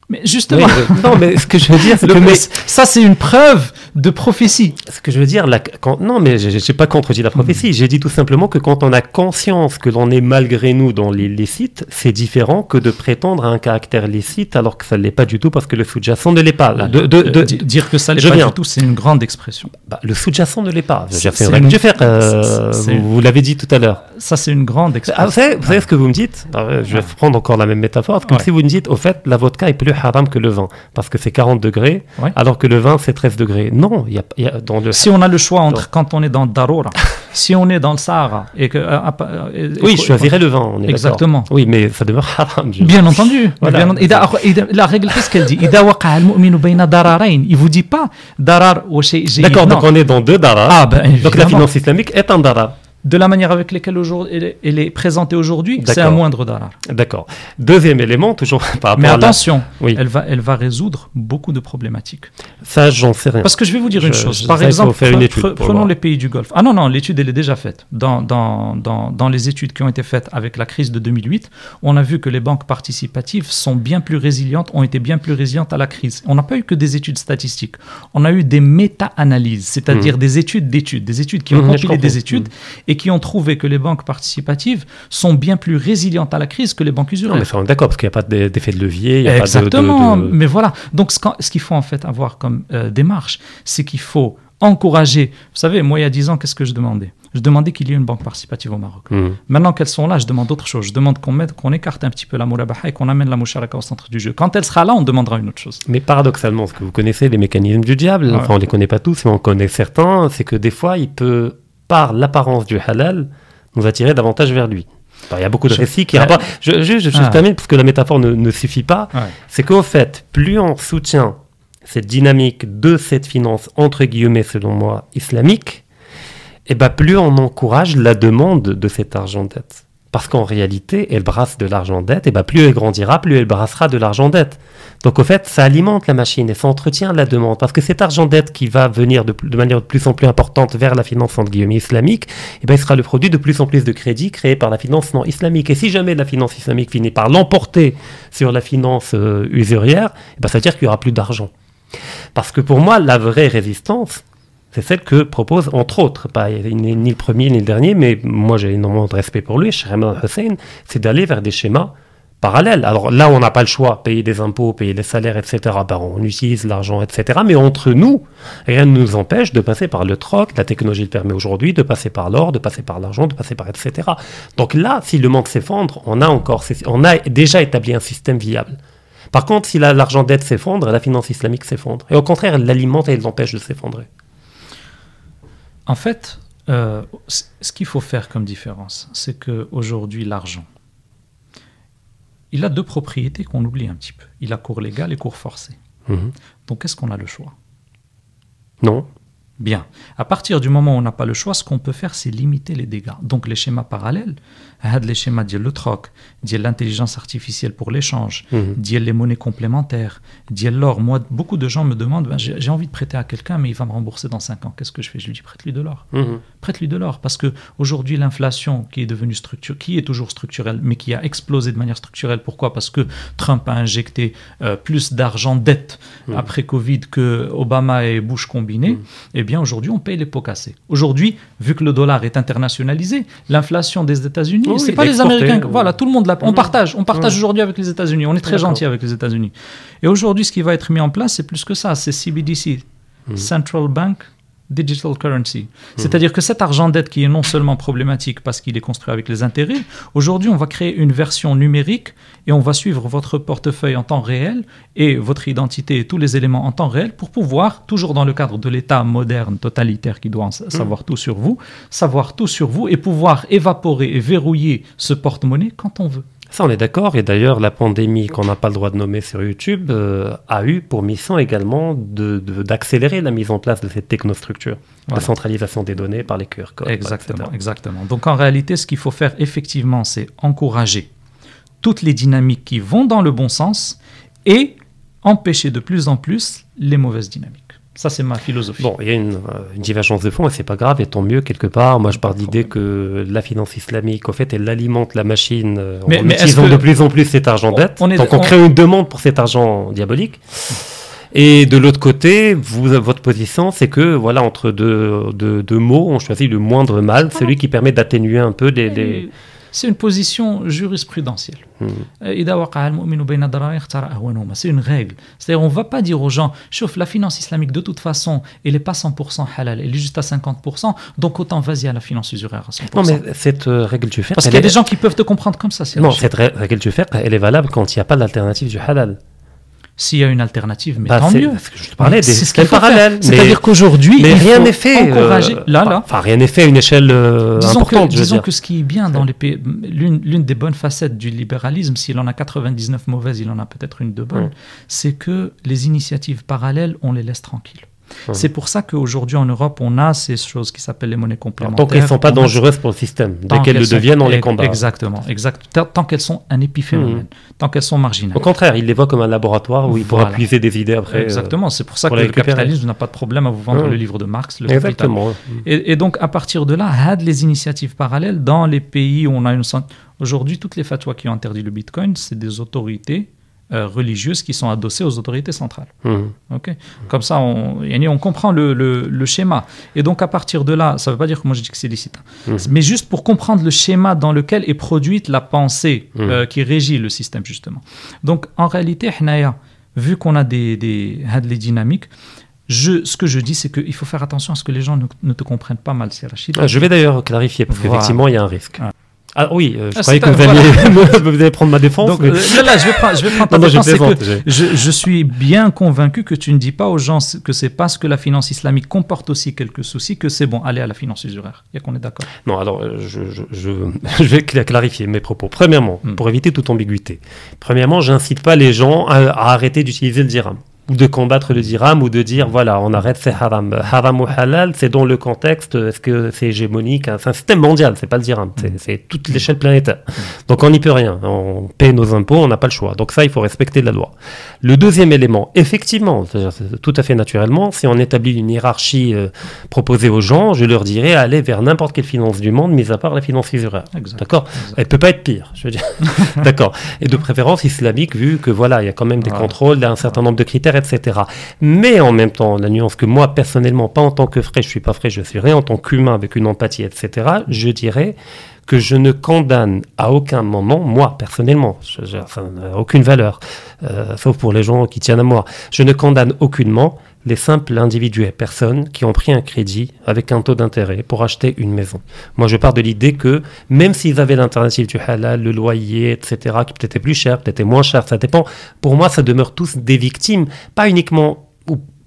Mais justement, Oui, non, mais ce que je veux dire, c'est que mais- ça c'est une preuve de prophétie. ce que je veux dire, la- quand- non, mais j'ai j'ai pas contredit la prophétie. Hmm. J'ai dit tout simplement que quand on a conscience que l'on est malgré nous dans les licites, c'est différent que de prétendre à un caractère licite alors que ça ne l'est pas du tout parce que le sous-jacent ne l'est pas. De- de- de- Euh, di- dire que ça l'est je pas viens. du tout, c'est une grande expression. bah, le sous-jacent ne l'est pas. C'est- J'ai fait une fer, euh, c'est- vous, vous l'avez dit tout à l'heure. Ça c'est une grande Ah, expression. vous, savez, vous savez ce que vous me dites? Alors, euh, Je vais prendre encore la même métaphore. C'est comme Ouais. si vous me dites, au fait, la vodka est plus haram que le vin, parce que c'est 40 degrés, alors que le vin, c'est 13 degrés. Non, il y a, dans le... Si on a le choix entre quand on est dans le si on est dans le Sahara, et que... Euh, euh, oui, je choisirais le vin, Exactement. Oui, mais ça demeure haram. Bien entendu. Voilà. Bien, la règle, qu'est-ce qu'elle dit? Il vous dit pas Darar oh, ou D'accord, donc on est dans deux Darars. Ah, ben, donc la finance islamique est un Darar de la manière avec laquelle elle, est- elle est présentée aujourd'hui, c'est un moindre darar. D'accord. Deuxième élément, toujours par rapport Mais à la- attention, Oui. elle, va, elle va résoudre beaucoup de problématiques. Ça, j'en sais rien. Parce que je vais vous dire une chose. Par exemple, pre- pre- prenons voir. les pays du Golfe. Ah non, non, l'étude, elle est déjà faite. Dans, dans, dans, dans les études qui ont été faites avec la crise de 2008, on a vu que les banques participatives sont bien plus résilientes, ont été bien plus résilientes à la crise. On n'a pas eu que des études statistiques. On a eu des méta-analyses, c'est-à-dire des études d'études, des études qui ont Mhm, je compilé des études et qui ont trouvé que les banques participatives sont bien plus résilientes à la crise que les banques Non, usuraires. mais ça, on est d'accord, parce qu'il n'y a pas d'e- d'effet de levier, il n'y a Exactement. pas de... de- de- Mais voilà. Donc, ce qu'il faut en fait avoir comme euh, démarche, c'est qu'il faut encourager. Vous savez, moi, il y a 10 ans, qu'est-ce que je demandais? Je demandais qu'il y ait une banque participative au Maroc. Mhm. Maintenant qu'elles sont là, je demande autre chose. Je demande qu'on qu'on écarte un petit peu la mourabaha et qu'on amène la moucharaka au centre du jeu. Quand elle sera là, on demandera une autre chose. Mais paradoxalement, ce que vous connaissez les mécanismes du diable, Ouais. enfin on les connaît pas tous, mais on connaît certains, c'est que des fois il peut, par l'apparence du halal, nous attirer davantage vers lui. Alors, il y a beaucoup de récits qui rapportent. Je, je, je, je Ah. termine parce que la métaphore ne, ne suffit pas. C'est qu'au fait, plus on soutient cette dynamique de cette finance, entre guillemets, selon moi, islamique, et ben plus on encourage la demande de cet argent dette. Parce qu'en réalité, elle brasse de l'argent dette, et ben plus elle grandira, plus elle brassera de l'argent dette. Donc au fait, ça alimente la machine et ça entretient la demande. Parce que cet argent dette qui va venir de, manière de plus en plus importante vers la finance entre islamique, et ben il sera le produit de plus en plus de crédits créés par la finance non islamique. Et si jamais la finance islamique finit par l'emporter sur la finance euh, usurière, et ben ça veut dire qu'il y aura plus d'argent. Parce que pour moi, la vraie résistance, c'est celle que propose, entre autres, pas ni, ni le premier ni le dernier, mais moi j'ai énormément de respect pour lui, Shahram Hussein, c'est d'aller vers des schémas parallèle. Alors là, on n'a pas le choix, payer des impôts, payer les salaires, etc. Ben, on utilise l'argent, etc. Mais entre nous, rien ne nous empêche de passer par le troc. La technologie le permet aujourd'hui, de passer par l'or, de passer par l'argent, de passer par etc. Donc là, si le manque s'effondre, on a encore, on a déjà établi un système viable. Par contre, si l'argent d'aide s'effondre, la finance islamique s'effondre. Et au contraire, elle l'alimente et elle l'empêche de s'effondrer. En fait, euh, ce qu'il faut faire comme différence, c'est qu'aujourd'hui, l'argent, il a deux propriétés qu'on oublie un petit peu. Il a cours légal et cours forcé. Mhm. Donc, est-ce qu'on a le choix? Non. Bien. À partir du moment où on n'a pas le choix, ce qu'on peut faire, c'est limiter les dégâts. Donc, les schémas parallèles, les schémas de le troc, l'intelligence artificielle pour l'échange, mhm. les monnaies complémentaires, l'or. Moi, beaucoup de gens me demandent ben, j'ai envie de prêter à quelqu'un, mais il va me rembourser dans 5 ans. Qu'est-ce que je fais? Je lui dis prête-lui de l'or. Mhm. Prête-lui de l'or. Parce qu'aujourd'hui, l'inflation qui est devenue structurelle, qui est toujours structurelle, mais qui a explosé de manière structurelle, pourquoi? Parce que Trump a injecté euh, plus d'argent dette mhm. après Covid que Obama et Bush combinés. Eh bien, aujourd'hui, on paye les pots cassés. Aujourd'hui, vu que le dollar est internationalisé, l'inflation des États-Unis c'est pas les Américains. Voilà, tout le monde l'a. On partage. On partage aujourd'hui avec les États-Unis. On est très gentil avec les États-Unis. Et aujourd'hui, ce qui va être mis en place, c'est plus que ça. C'est CBDC, mmh. Central Bank digital currency. C'est-à-dire que cet argent dette qui est non seulement problématique parce qu'il est construit avec les intérêts, aujourd'hui on va créer une version numérique et on va suivre votre portefeuille en temps réel et votre identité et tous les éléments en temps réel pour pouvoir, toujours dans le cadre de l'État moderne totalitaire qui doit savoir mm. tout sur vous, savoir tout sur vous et pouvoir évaporer et verrouiller ce porte-monnaie quand on veut. Ça, on est d'accord. Et d'ailleurs, la pandémie qu'on n'a pas le droit de nommer sur YouTube euh, a eu pour mission également d'accélérer la mise en place de cette technostructure, la centralisation des données par les QR codes. Exactement, exactement. Donc en réalité, ce qu'il faut faire effectivement, c'est encourager toutes les dynamiques qui vont dans le bon sens et empêcher de plus en plus les mauvaises dynamiques. Ça, c'est ma philosophie. Bon, il y a une, euh, divergence de fond et c'est pas grave, et tant mieux quelque part. Moi, je pars d'idée que la finance islamique, en fait, elle alimente la machine euh, mais, en utilisant de plus en plus cet argent dette. Donc, on crée une demande pour cet argent diabolique. Et de l'autre côté, vous, votre position, c'est que, voilà, entre deux, deux, mots, on choisit le moindre mal, celui qui permet d'atténuer un peu les c'est une position jurisprudentielle. Hmm. Euh, c'est une règle. C'est-à-dire, on ne va pas dire aux gens, chauffe la finance islamique de toute façon, elle n'est pas 100% halal, elle est juste à 50%, donc autant vas-y à la finance usuraire à 100%. Non, mais cette euh, règle du fer. Parce qu'il y a des gens qui peuvent te comprendre comme ça. Non, cette règle du fer, elle est valable quand il n'y a pas d'alternative du halal. S'il y a une alternative, mais bah, tant mieux. je te parlais des ce parallèles. C'est-à-dire qu'aujourd'hui, mais rien n'est fait. Encourager, euh, là, là. Enfin, rien n'est fait à une échelle euh, disons importante. Que, disons que ce qui est bien dans les pays, l'une des bonnes facettes du libéralisme, s'il en a 99 mauvaises, il en a peut-être une de bonne, c'est que les initiatives parallèles, on les laisse tranquilles. Hum. C'est pour ça qu'aujourd'hui en Europe, on a ces choses qui s'appellent les monnaies complémentaires. tant qu'elles ne sont pas dangereuses pour le système, dès qu'elles le deviennent, on les combat. Exactement, exact. Tant qu'elles sont un épiphénomène, hum. tant qu'elles sont marginales. Au contraire, il les voit comme un laboratoire où il pourra puiser des idées après. Euh, Exactement, c'est pour ça que le capitalisme n'a pas de problème à vous vendre hum. le livre de Marx, le Exactement. Et, et, donc, à partir de là, had les initiatives parallèles dans les pays où on a une. Aujourd'hui, toutes les fatwas qui ont interdit le bitcoin, c'est des autorités euh, religieuses qui sont adossées aux autorités centrales. Mmh. Comme ça, on, on comprend le, le, schéma. Et donc, à partir de là, ça ne veut pas dire que moi je dis que c'est licite, hein. mmh. mais juste pour comprendre le schéma dans lequel est produite la pensée mmh. euh, qui régit le système, justement. Donc, en réalité, vu qu'on a des, des, des dynamiques, je, ce que je dis, c'est qu'il faut faire attention à ce que les gens ne, te comprennent pas mal, c'est ah, Je vais d'ailleurs clarifier, parce qu'effectivement, il y a un risque. Ah oui, euh, je ah, croyais que vous alliez, vous allez prendre ma défense. Donc, euh, là, je vais prendre, je vais prendre ta défense. Que je, je, suis bien convaincu que tu ne dis pas aux gens que c'est parce que la finance islamique comporte aussi quelques soucis que c'est bon, aller à la finance usuraire. Il y a qu'on est d'accord? Non, alors euh, je, je, je, vais clarifier mes propos. Premièrement, hmm. pour éviter toute ambiguïté. Premièrement, j'incite pas les gens à, à arrêter d'utiliser le dirham ou de combattre le dirham ou de dire voilà on arrête c'est haram. Haram ou halal c'est dans le contexte est-ce que c'est hégémonique c'est un système mondial c'est pas le dirham c'est mm. toute l'échelle planétaire. Donc on n'y peut rien. On paie nos impôts on n'a pas le choix. Donc ça il faut respecter la loi. Le deuxième élément effectivement tout à fait naturellement si on établit une hiérarchie euh, proposée aux gens je leur dirais aller vers n'importe quelle finance du monde mis à part la finance usuraire d'accord? Elle peut pas être pire je veux dire. D'accord. Et de préférence islamique vu que voilà il y a quand même des contrôles il y a un certain nombre de critères etc. Mais en même temps, la nuance que moi, personnellement, pas en tant que frais, je suis pas frais, je suis rien, en tant qu'humain avec une empathie, etc., je dirais que je ne condamne à aucun moment, moi personnellement, ça n'a aucune valeur, euh, sauf pour les gens qui tiennent à moi, je ne condamne aucunement les simples individus et personnes qui ont pris un crédit avec un taux d'intérêt pour acheter une maison. Moi, je pars de l'idée que même s'ils avaient l'alternative du halal, le loyer, etc., qui peut-être plus cher, peut-être moins cher, ça dépend. Pour moi, ça demeure tous des victimes, pas uniquement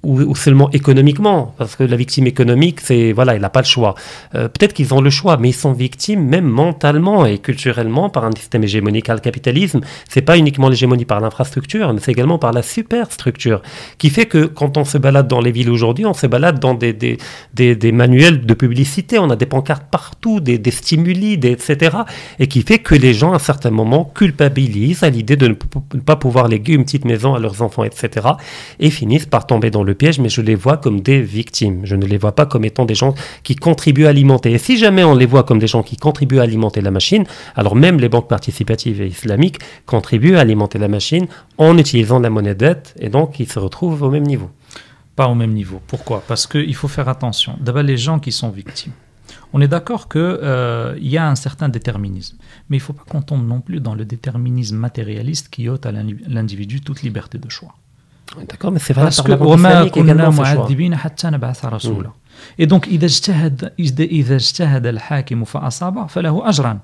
ou seulement économiquement, parce que la victime économique, c'est voilà, il n'a pas le choix. Euh, peut-être qu'ils ont le choix, mais ils sont victimes même mentalement et culturellement par un système hégémonique. Le capitalisme, c'est pas uniquement l'hégémonie par l'infrastructure, mais c'est également par la superstructure, qui fait que quand on se balade dans les villes aujourd'hui, on se balade dans des, des, des, des, manuels de publicité, on a des pancartes partout, des, stimuli, etc. Et qui fait que les gens, à un certain moment, culpabilisent à l'idée de ne pas pouvoir léguer une petite maison à leurs enfants, etc. Et finissent par tomber dans le piège, mais je les vois comme des victimes. Je ne les vois pas comme étant des gens qui contribuent à alimenter. Et si jamais on les voit comme des gens qui contribuent à alimenter la machine, alors même les banques participatives et islamiques contribuent à alimenter la machine en utilisant la monnaie dette, et donc ils se retrouvent au même niveau. Pas au même niveau. Pourquoi? Parce qu'il faut faire attention. D'abord, les gens qui sont victimes. On est d'accord qu'il euh, y a un certain déterminisme, mais il ne faut pas qu'on tombe non plus dans le déterminisme matérialiste qui ôte à l'individu toute liberté de choix. وما كنا معذبين حتى نبعث رسولا. اي دونك إذا اجتهد اذا اجتهد الحاكم فأصاب فله اجرا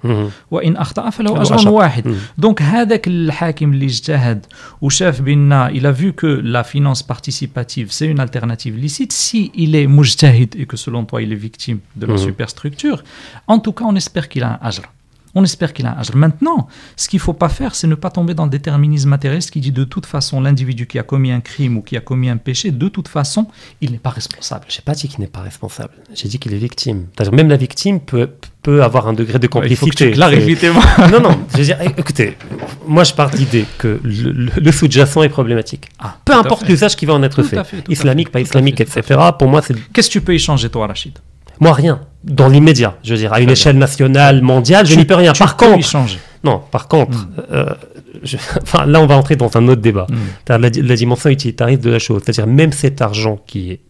وإن أخطأ فله أجر واحد. دونك هذاك الحاكم اللي اجتهد وشاف بأن إلى فيو كو لا فينونس بارتيسيباتيف سي اون التيرناتيف ليسيت سي الي مجتهد اي كو سولون توا اي لي فيكتيم دو لا سوبر ستركتور ان cas on espère qu'il a اجر On espère qu'il a un. Maintenant, ce qu'il ne faut pas faire, c'est ne pas tomber dans le déterminisme matérialiste qui dit de toute façon, l'individu qui a commis un crime ou qui a commis un péché, de toute façon, il n'est pas responsable. Je n'ai pas dit qu'il n'est pas responsable. J'ai dit qu'il est victime. Même la victime peut, peut avoir un degré de complicité. non, non. Je veux dire, écoutez, moi je pars d'idée que le, sous-jacent est problématique. Ah, peu importe l'usage qui va en être fait. islamique, pas islamique, etc. Pour moi, c'est. Qu'est-ce que tu peux y changer, toi, Rachid? Moi, rien. Dans l'immédiat, je veux dire, à une échelle nationale, mondiale, je n'y peux rien. par contre, changer. Non, par contre, hmm. euh, enfin, là, on va entrer dans un autre débat. Hmm. La, la, dimension utilitariste de la chose. C'est-à-dire, même cet argent qui est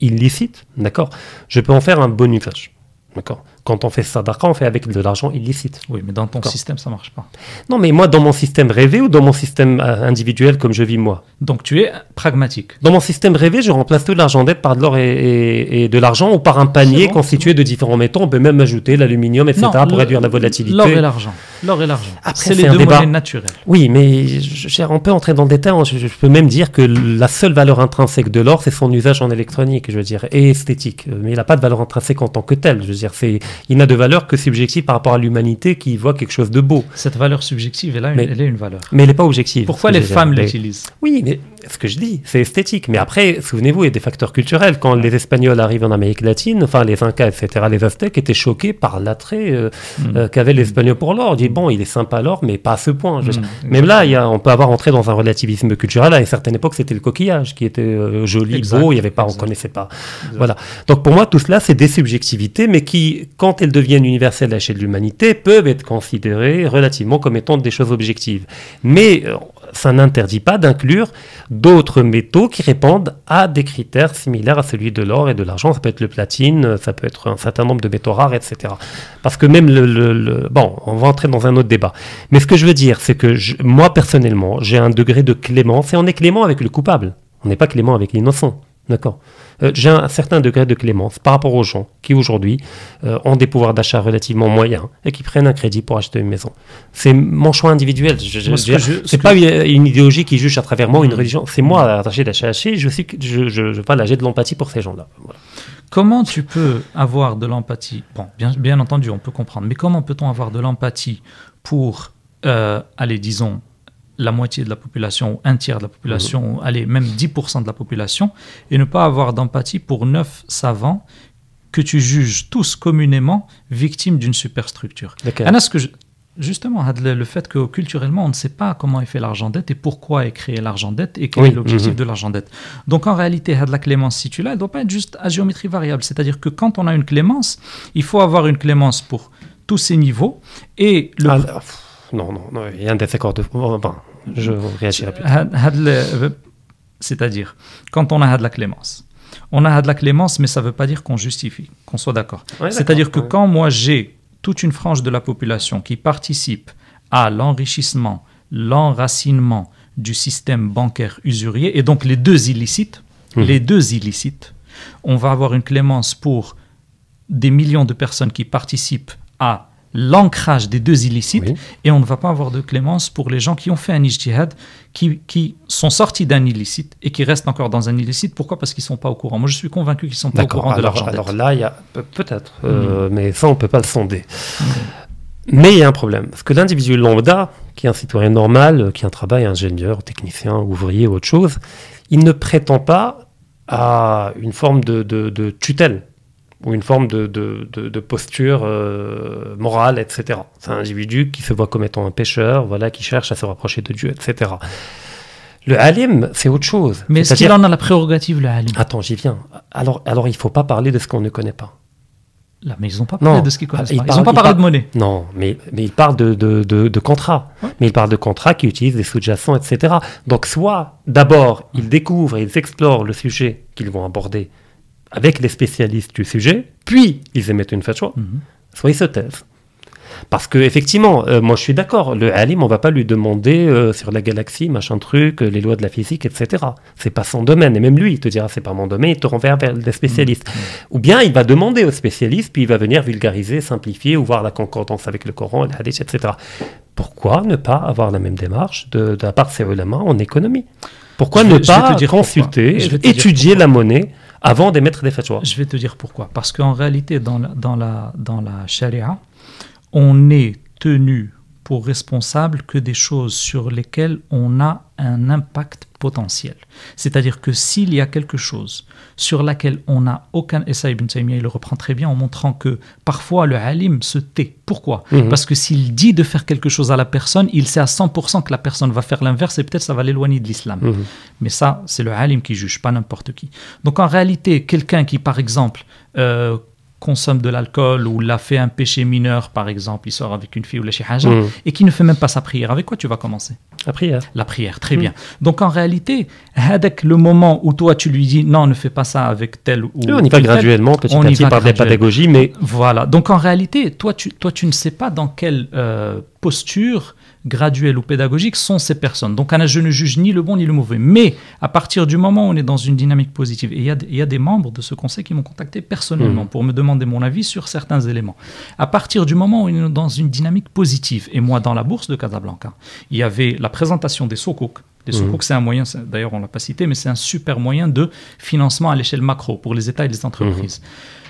illicite, d'accord, je peux en faire un bon usage. D'accord quand on fait ça on fait avec de l'argent illicite. Oui, mais dans ton système, ça marche pas. Non, mais moi, dans mon système rêvé ou dans mon système euh, individuel comme je vis moi? Donc tu es pragmatique. Dans mon système rêvé, je remplace tout l'argent dette par de l'or et, de l'argent ou par un panier constitué de différents métaux. On peut même ajouter l'aluminium, etc. pour réduire la volatilité. L'or et l'argent. L'or et l'argent. C'est les deux débat... naturels. Oui, mais je, on peut entrer dans le détail. Je, peux même dire que la seule valeur intrinsèque de l'or, c'est son usage en électronique, je veux dire, et esthétique. Mais il n'a pas de valeur intrinsèque en tant que tel. Je veux dire, c'est il n'a de valeur que subjective par rapport à l'humanité qui voit quelque chose de beau. Cette valeur subjective, elle, a une, elle est une valeur. Mais elle n'est pas objective. Pourquoi les femmes l'utilisent? Oui, mais ce que je dis, c'est esthétique. Mais après, souvenez-vous, il y a des facteurs culturels. Quand les Espagnols arrivent en Amérique latine, enfin les Incas, etc., les Aztèques étaient choqués par l'attrait euh, euh, qu'avaient les Espagnols pour l'or. Ils disent, bon, il est sympa l'or, mais pas à ce point. Hmm. Même là, il y a, on peut avoir entré dans un relativisme culturel. À une certaine époque, c'était le coquillage qui était euh, joli, beau, il y avait pas, on connaissait pas. Voilà. Donc pour moi, tout cela, c'est des subjectivités, mais qui, quand elles deviennent universelles à l'échelle de l'humanité, peuvent être considérées relativement comme étant des choses objectives. Mais ça n'interdit pas d'inclure d'autres métaux qui répondent à des critères similaires à celui de l'or et de l'argent. Ça peut être le platine, ça peut être un certain nombre de métaux rares, etc. Parce que même le, Bon, on va entrer dans un autre débat. Mais ce que je veux dire, c'est que moi, personnellement, j'ai un degré de clémence et on est clément avec le coupable. On n'est pas clément avec l'innocent. D'accord? Euh, j'ai un certain degré de clémence par rapport aux gens qui aujourd'hui euh, ont des pouvoirs d'achat relativement moyens et qui prennent un crédit pour acheter une maison. C'est mon choix individuel. Ce n'est pas une, idéologie qui juge à travers moi une hmm. religion. C'est moi attaché d'achat Je suis, je, je, je j'ai de l'empathie pour ces gens-là. Comment tu peux avoir de l'empathie? Bon, bien, bien entendu, on peut comprendre, mais comment peut-on avoir de l'empathie pour, euh, allez, disons, la moitié de la population ou un tiers de la population, mhm. allez, même 10% de la population, et ne pas avoir d'empathie pour neuf savants que tu juges tous communément victimes d'une superstructure. ce que justement, le fait que culturellement, on ne sait pas comment est fait l'argent dette et pourquoi est créé l'argent dette et quel est l'objectif mhm. de l'argent dette. Donc en réalité, la clémence, si tu l'as, elle ne doit pas être juste à géométrie variable. C'est-à-dire que quand on a une clémence, il faut avoir une clémence pour tous ces niveaux et le... Ah, non, non, non, il y a un désaccord de. je réagirai plus. C'est-à-dire, quand on a de la clémence, on a de la clémence, mais ça ne veut pas dire qu'on justifie, qu'on soit d'accord. C'est-à-dire que quand moi j'ai toute une frange de la population qui participe à l'enrichissement, l'enracinement du système bancaire usurier, et donc les deux illicites, Mhm. les deux illicites, on va avoir une clémence pour des millions de personnes qui participent à l'ancrage des deux illicites, Oui. et on ne va pas avoir de clémence pour les gens qui ont fait un ijtihad, qui, qui sont sortis d'un illicite et qui restent encore dans un illicite. Pourquoi? Parce qu'ils ne sont pas au courant. Moi, je suis convaincu qu'ils ne sont pas au courant de l'argent. alors là, il y a pe- peut-être, euh, mais ça, on peut pas le sonder. Mais il y a un problème. Parce que l'individu lambda, qui est un citoyen normal, qui a un travail, ingénieur, technicien, ouvrier ou autre chose, il ne prétend pas à une forme de, de- de tutelle ou une forme de, de- de- de posture euh, morale, etc. C'est un individu qui se voit comme étant un pécheur, voilà, qui cherche à se rapprocher de Dieu, etc. Le alim, c'est autre chose. Mais est-ce qu'il en a la prérogative, le alim Attends, j'y viens. Alors, alors il ne faut pas parler de ce qu'on ne connaît pas. Là, mais ils n'ont pas parlé Non. de ce qu'ils connaissent Ah, il pas. Ils n'ont pas parlé de monnaie. Non, mais, mais il parle de, de, de, de contrats. Ouais. Mais il parle de contrats qui utilisent des sous-jacents, etc. Donc, soit d'abord, ils découvrent et ils explorent le sujet qu'ils vont aborder avec les spécialistes du sujet, puis ils émettent une fatwa, Mhm. soit ils se taisent. Parce que effectivement, euh, moi je suis d'accord, le alim, on va pas lui demander euh, sur la galaxie, machin truc, euh, les lois de la physique, etc. C'est pas son domaine. Et même lui, il te dira c'est pas mon domaine, il te renverra vers des spécialistes. Ou bien il va demander aux spécialistes, puis il va venir vulgariser, simplifier ou voir la concordance avec le Coran, le hadith, etc. Pourquoi ne pas avoir la même démarche de, de la part de ces ulama en économie? Pourquoi Je ne je pas te dire consulter, étudier la monnaie avant d'émettre des fatwas Je vais te dire pourquoi. Parce qu'en réalité, dans la, dans, la, dans la charia, on est tenu pour responsable que des choses sur lesquelles on a un impact potentiel. C'est-à-dire que s'il y a quelque chose sur laquelle on n'a aucun... Et ça, Ibn Taymiyyah, il le reprend très bien en montrant que parfois le alim se tait. Pourquoi? Mhm. Parce que s'il dit de faire quelque chose à la personne, il sait à 100% que la personne va faire l'inverse et peut-être ça va l'éloigner de l'islam. Mhm. Mais ça, c'est le alim qui juge, pas n'importe qui. Donc en réalité, quelqu'un qui, par exemple, euh, consomme de l'alcool ou l'a fait un péché mineur, par exemple, il sort avec une fille ou la shihaja, Mhm. et qui ne fait même pas sa prière, avec quoi tu vas commencer? La prière. La prière, très bien. Donc en réalité, avec le moment où toi tu lui dis non, ne fais pas ça avec tel ou Oui, on y va graduellement, petit on à y petit, par des pédagogies, mais Voilà. Donc en réalité, toi tu, toi, tu ne sais pas dans quelle euh, posture graduelle ou pédagogique sont ces personnes. Donc je ne juge ni le bon ni le mauvais. Mais à partir du moment où on est dans une dynamique positive, et il y a, des- il y a des membres de ce conseil qui m'ont contacté personnellement Mhm. pour me demander mon avis sur certains éléments. À partir du moment où on est dans une dynamique positive, et moi dans la bourse de Casablanca, il y avait la présentation des sukuk. Les Mhm. sukuk, c'est un moyen, d'ailleurs on l'a pas cité, mais c'est un super moyen de financement à l'échelle macro pour les États et les entreprises.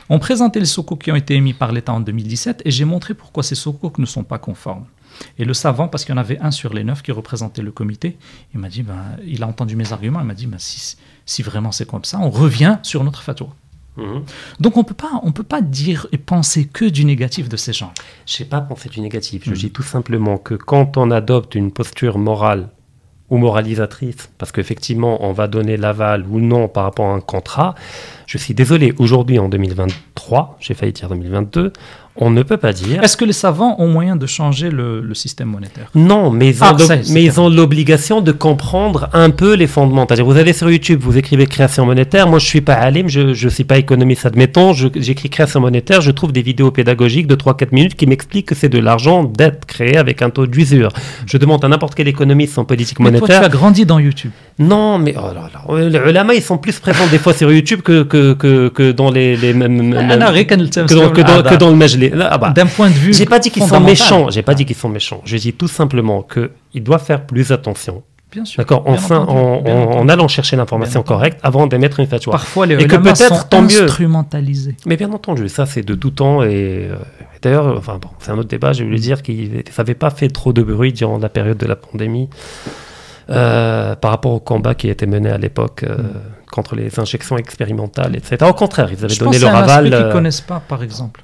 On présentait les sukuk qui ont été émis par l'État en 2017 et j'ai montré pourquoi ces sukuk ne sont pas conformes. Et le savant, parce qu'il y en avait un sur les neuf qui représentait le comité, il m'a dit, ben, il a entendu mes arguments, il m'a dit, ben, si, si vraiment c'est comme ça, on revient sur notre fatwa. Mhm. Donc on peut pas, on peut pas dire et penser que du négatif de ces gens. je sais pas penser du négatif. Je Mhm. dis tout simplement que quand on adopte une posture morale ou moralisatrice, parce qu'effectivement on va donner l'aval ou non par rapport à un contrat, je suis désolé, aujourd'hui en 2023, j'ai failli dire 2022, on ne peut pas dire. Est-ce que les savants ont moyen de changer le, système monétaire? Non, mais ils ah, ont, l'obligation de comprendre un peu les fondements. C'est-à-dire, vous allez sur YouTube, vous écrivez création monétaire. Moi, je suis pas alim, je ne suis pas économiste, admettons. J'écris création monétaire, je trouve des vidéos pédagogiques de 3-4 minutes qui m'expliquent que c'est de l'argent d'être créé avec un taux d'usure. Je demande à n'importe quel économiste en politique mais monétaire. Toi, tu as grandi dans YouTube. Non, mais oh là là, les ulama, ils sont plus présents des fois sur YouTube que, que, que, dans les, les, les, les que, dans, le majlis. Ah bah, D'un point de vue j'ai pas dit qu'ils sont méchants. J'ai pas dit qu'ils sont méchants. Je dis tout simplement que ils doivent faire plus attention. Bien sûr. D'accord? Enfin, en, allant chercher l'information correcte avant d'émettre une fatwa. Parfois, les Et que peut-être, sont tant mieux. instrumentalisés. Mais bien entendu, ça c'est de tout temps et, euh, d'ailleurs, enfin bon, c'est un autre débat. Je voulais dire qu'ils n'avaient pas fait trop de bruit durant la période de la pandémie euh, par rapport au combat qui était mené à l'époque euh, contre les injections expérimentales, etc. Au contraire, ils avaient Je donné pense leur aval. aspect qu'ils euh, connaissent pas, par exemple.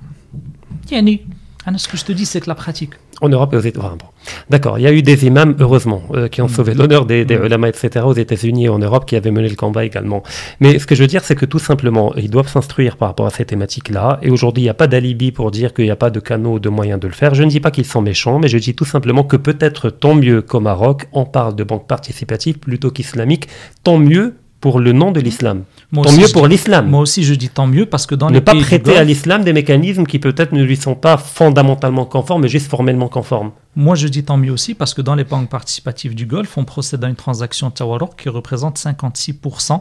Anna, ce que je te dis, c'est que la pratique. En Europe et aux États-Unis. bon. D'accord, il y a eu des imams, heureusement, euh, qui ont Mm. sauvé l'honneur des, des Mm. ulama, etc., aux États-Unis et en Europe, qui avaient mené le combat également. Mais ce que je veux dire, c'est que tout simplement, ils doivent s'instruire par rapport à ces thématiques-là. Et aujourd'hui, il n'y a pas d'alibi pour dire qu'il n'y a pas de canaux, de moyens de le faire. Je ne dis pas qu'ils sont méchants, mais je dis tout simplement que peut-être tant mieux qu'au Maroc, on parle de banque participative plutôt qu'islamique, tant mieux pour le nom de l'islam. Tant aussi, mieux pour l'islam. Moi aussi, je dis tant mieux parce que dans Ne les pas pays du prêter à l'islam des mécanismes qui peut-être ne lui sont pas fondamentalement conformes, mais juste formellement conformes. Moi, je dis tant mieux aussi parce que dans les banques participatives du Golfe, on procède à une transaction Tawarok qui représente 56%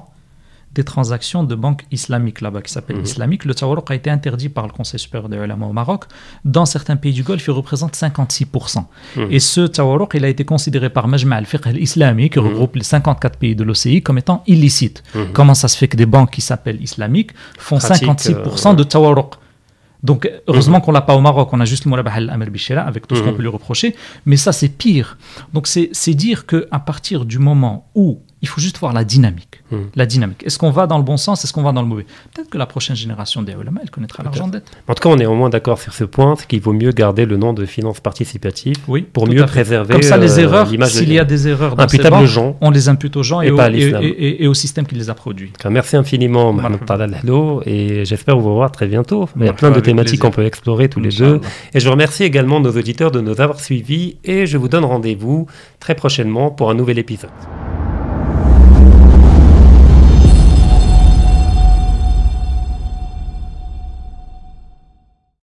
des transactions de banques islamiques là-bas, qui s'appelle Mhm. islamique. Le Tawarok a été interdit par le Conseil supérieur des ulama au Maroc. Dans certains pays du Golfe, il représente 56%. Mhm. Et ce Tawarok, il a été considéré par Majma al-Fiqh al-Islami, qui Mhm. regroupe les 54 pays de l'OCI, comme étant illicite. Mhm. Comment ça se fait que des banques qui s'appellent islamiques font Pratique, 56% euh, de Tawarok donc, heureusement qu'on l'a pas au Maroc, on a juste le Mourabah al-Amr Bichira, avec tout ce qu'on peut lui reprocher. Mais ça, c'est pire. Donc, c'est c'est dire qu'à partir du moment où il faut juste voir la dynamique. Mhm. La dynamique. Est-ce qu'on va dans le bon sens? Est-ce qu'on va dans le mauvais? Peut-être que la prochaine génération des ulama, elle connaîtra l'argent de dette. En tout cas, on est au moins d'accord sur ce point, c'est qu'il vaut mieux garder le nom de finance participative Oui, pour mieux préserver Comme ça, les euh, erreurs, s'il y a des erreurs dans ces imputables aux banques, gens. on les impute aux gens et, Et au, et- et- et- système qui les a produits. Merci infiniment, Mohamed. Talal et j'espère vous revoir très bientôt. Il y a plein de thématiques qu'on peut explorer tous les deux. Et je remercie également nos auditeurs de nous avoir suivis, et je vous donne rendez-vous très prochainement pour un nouvel épisode.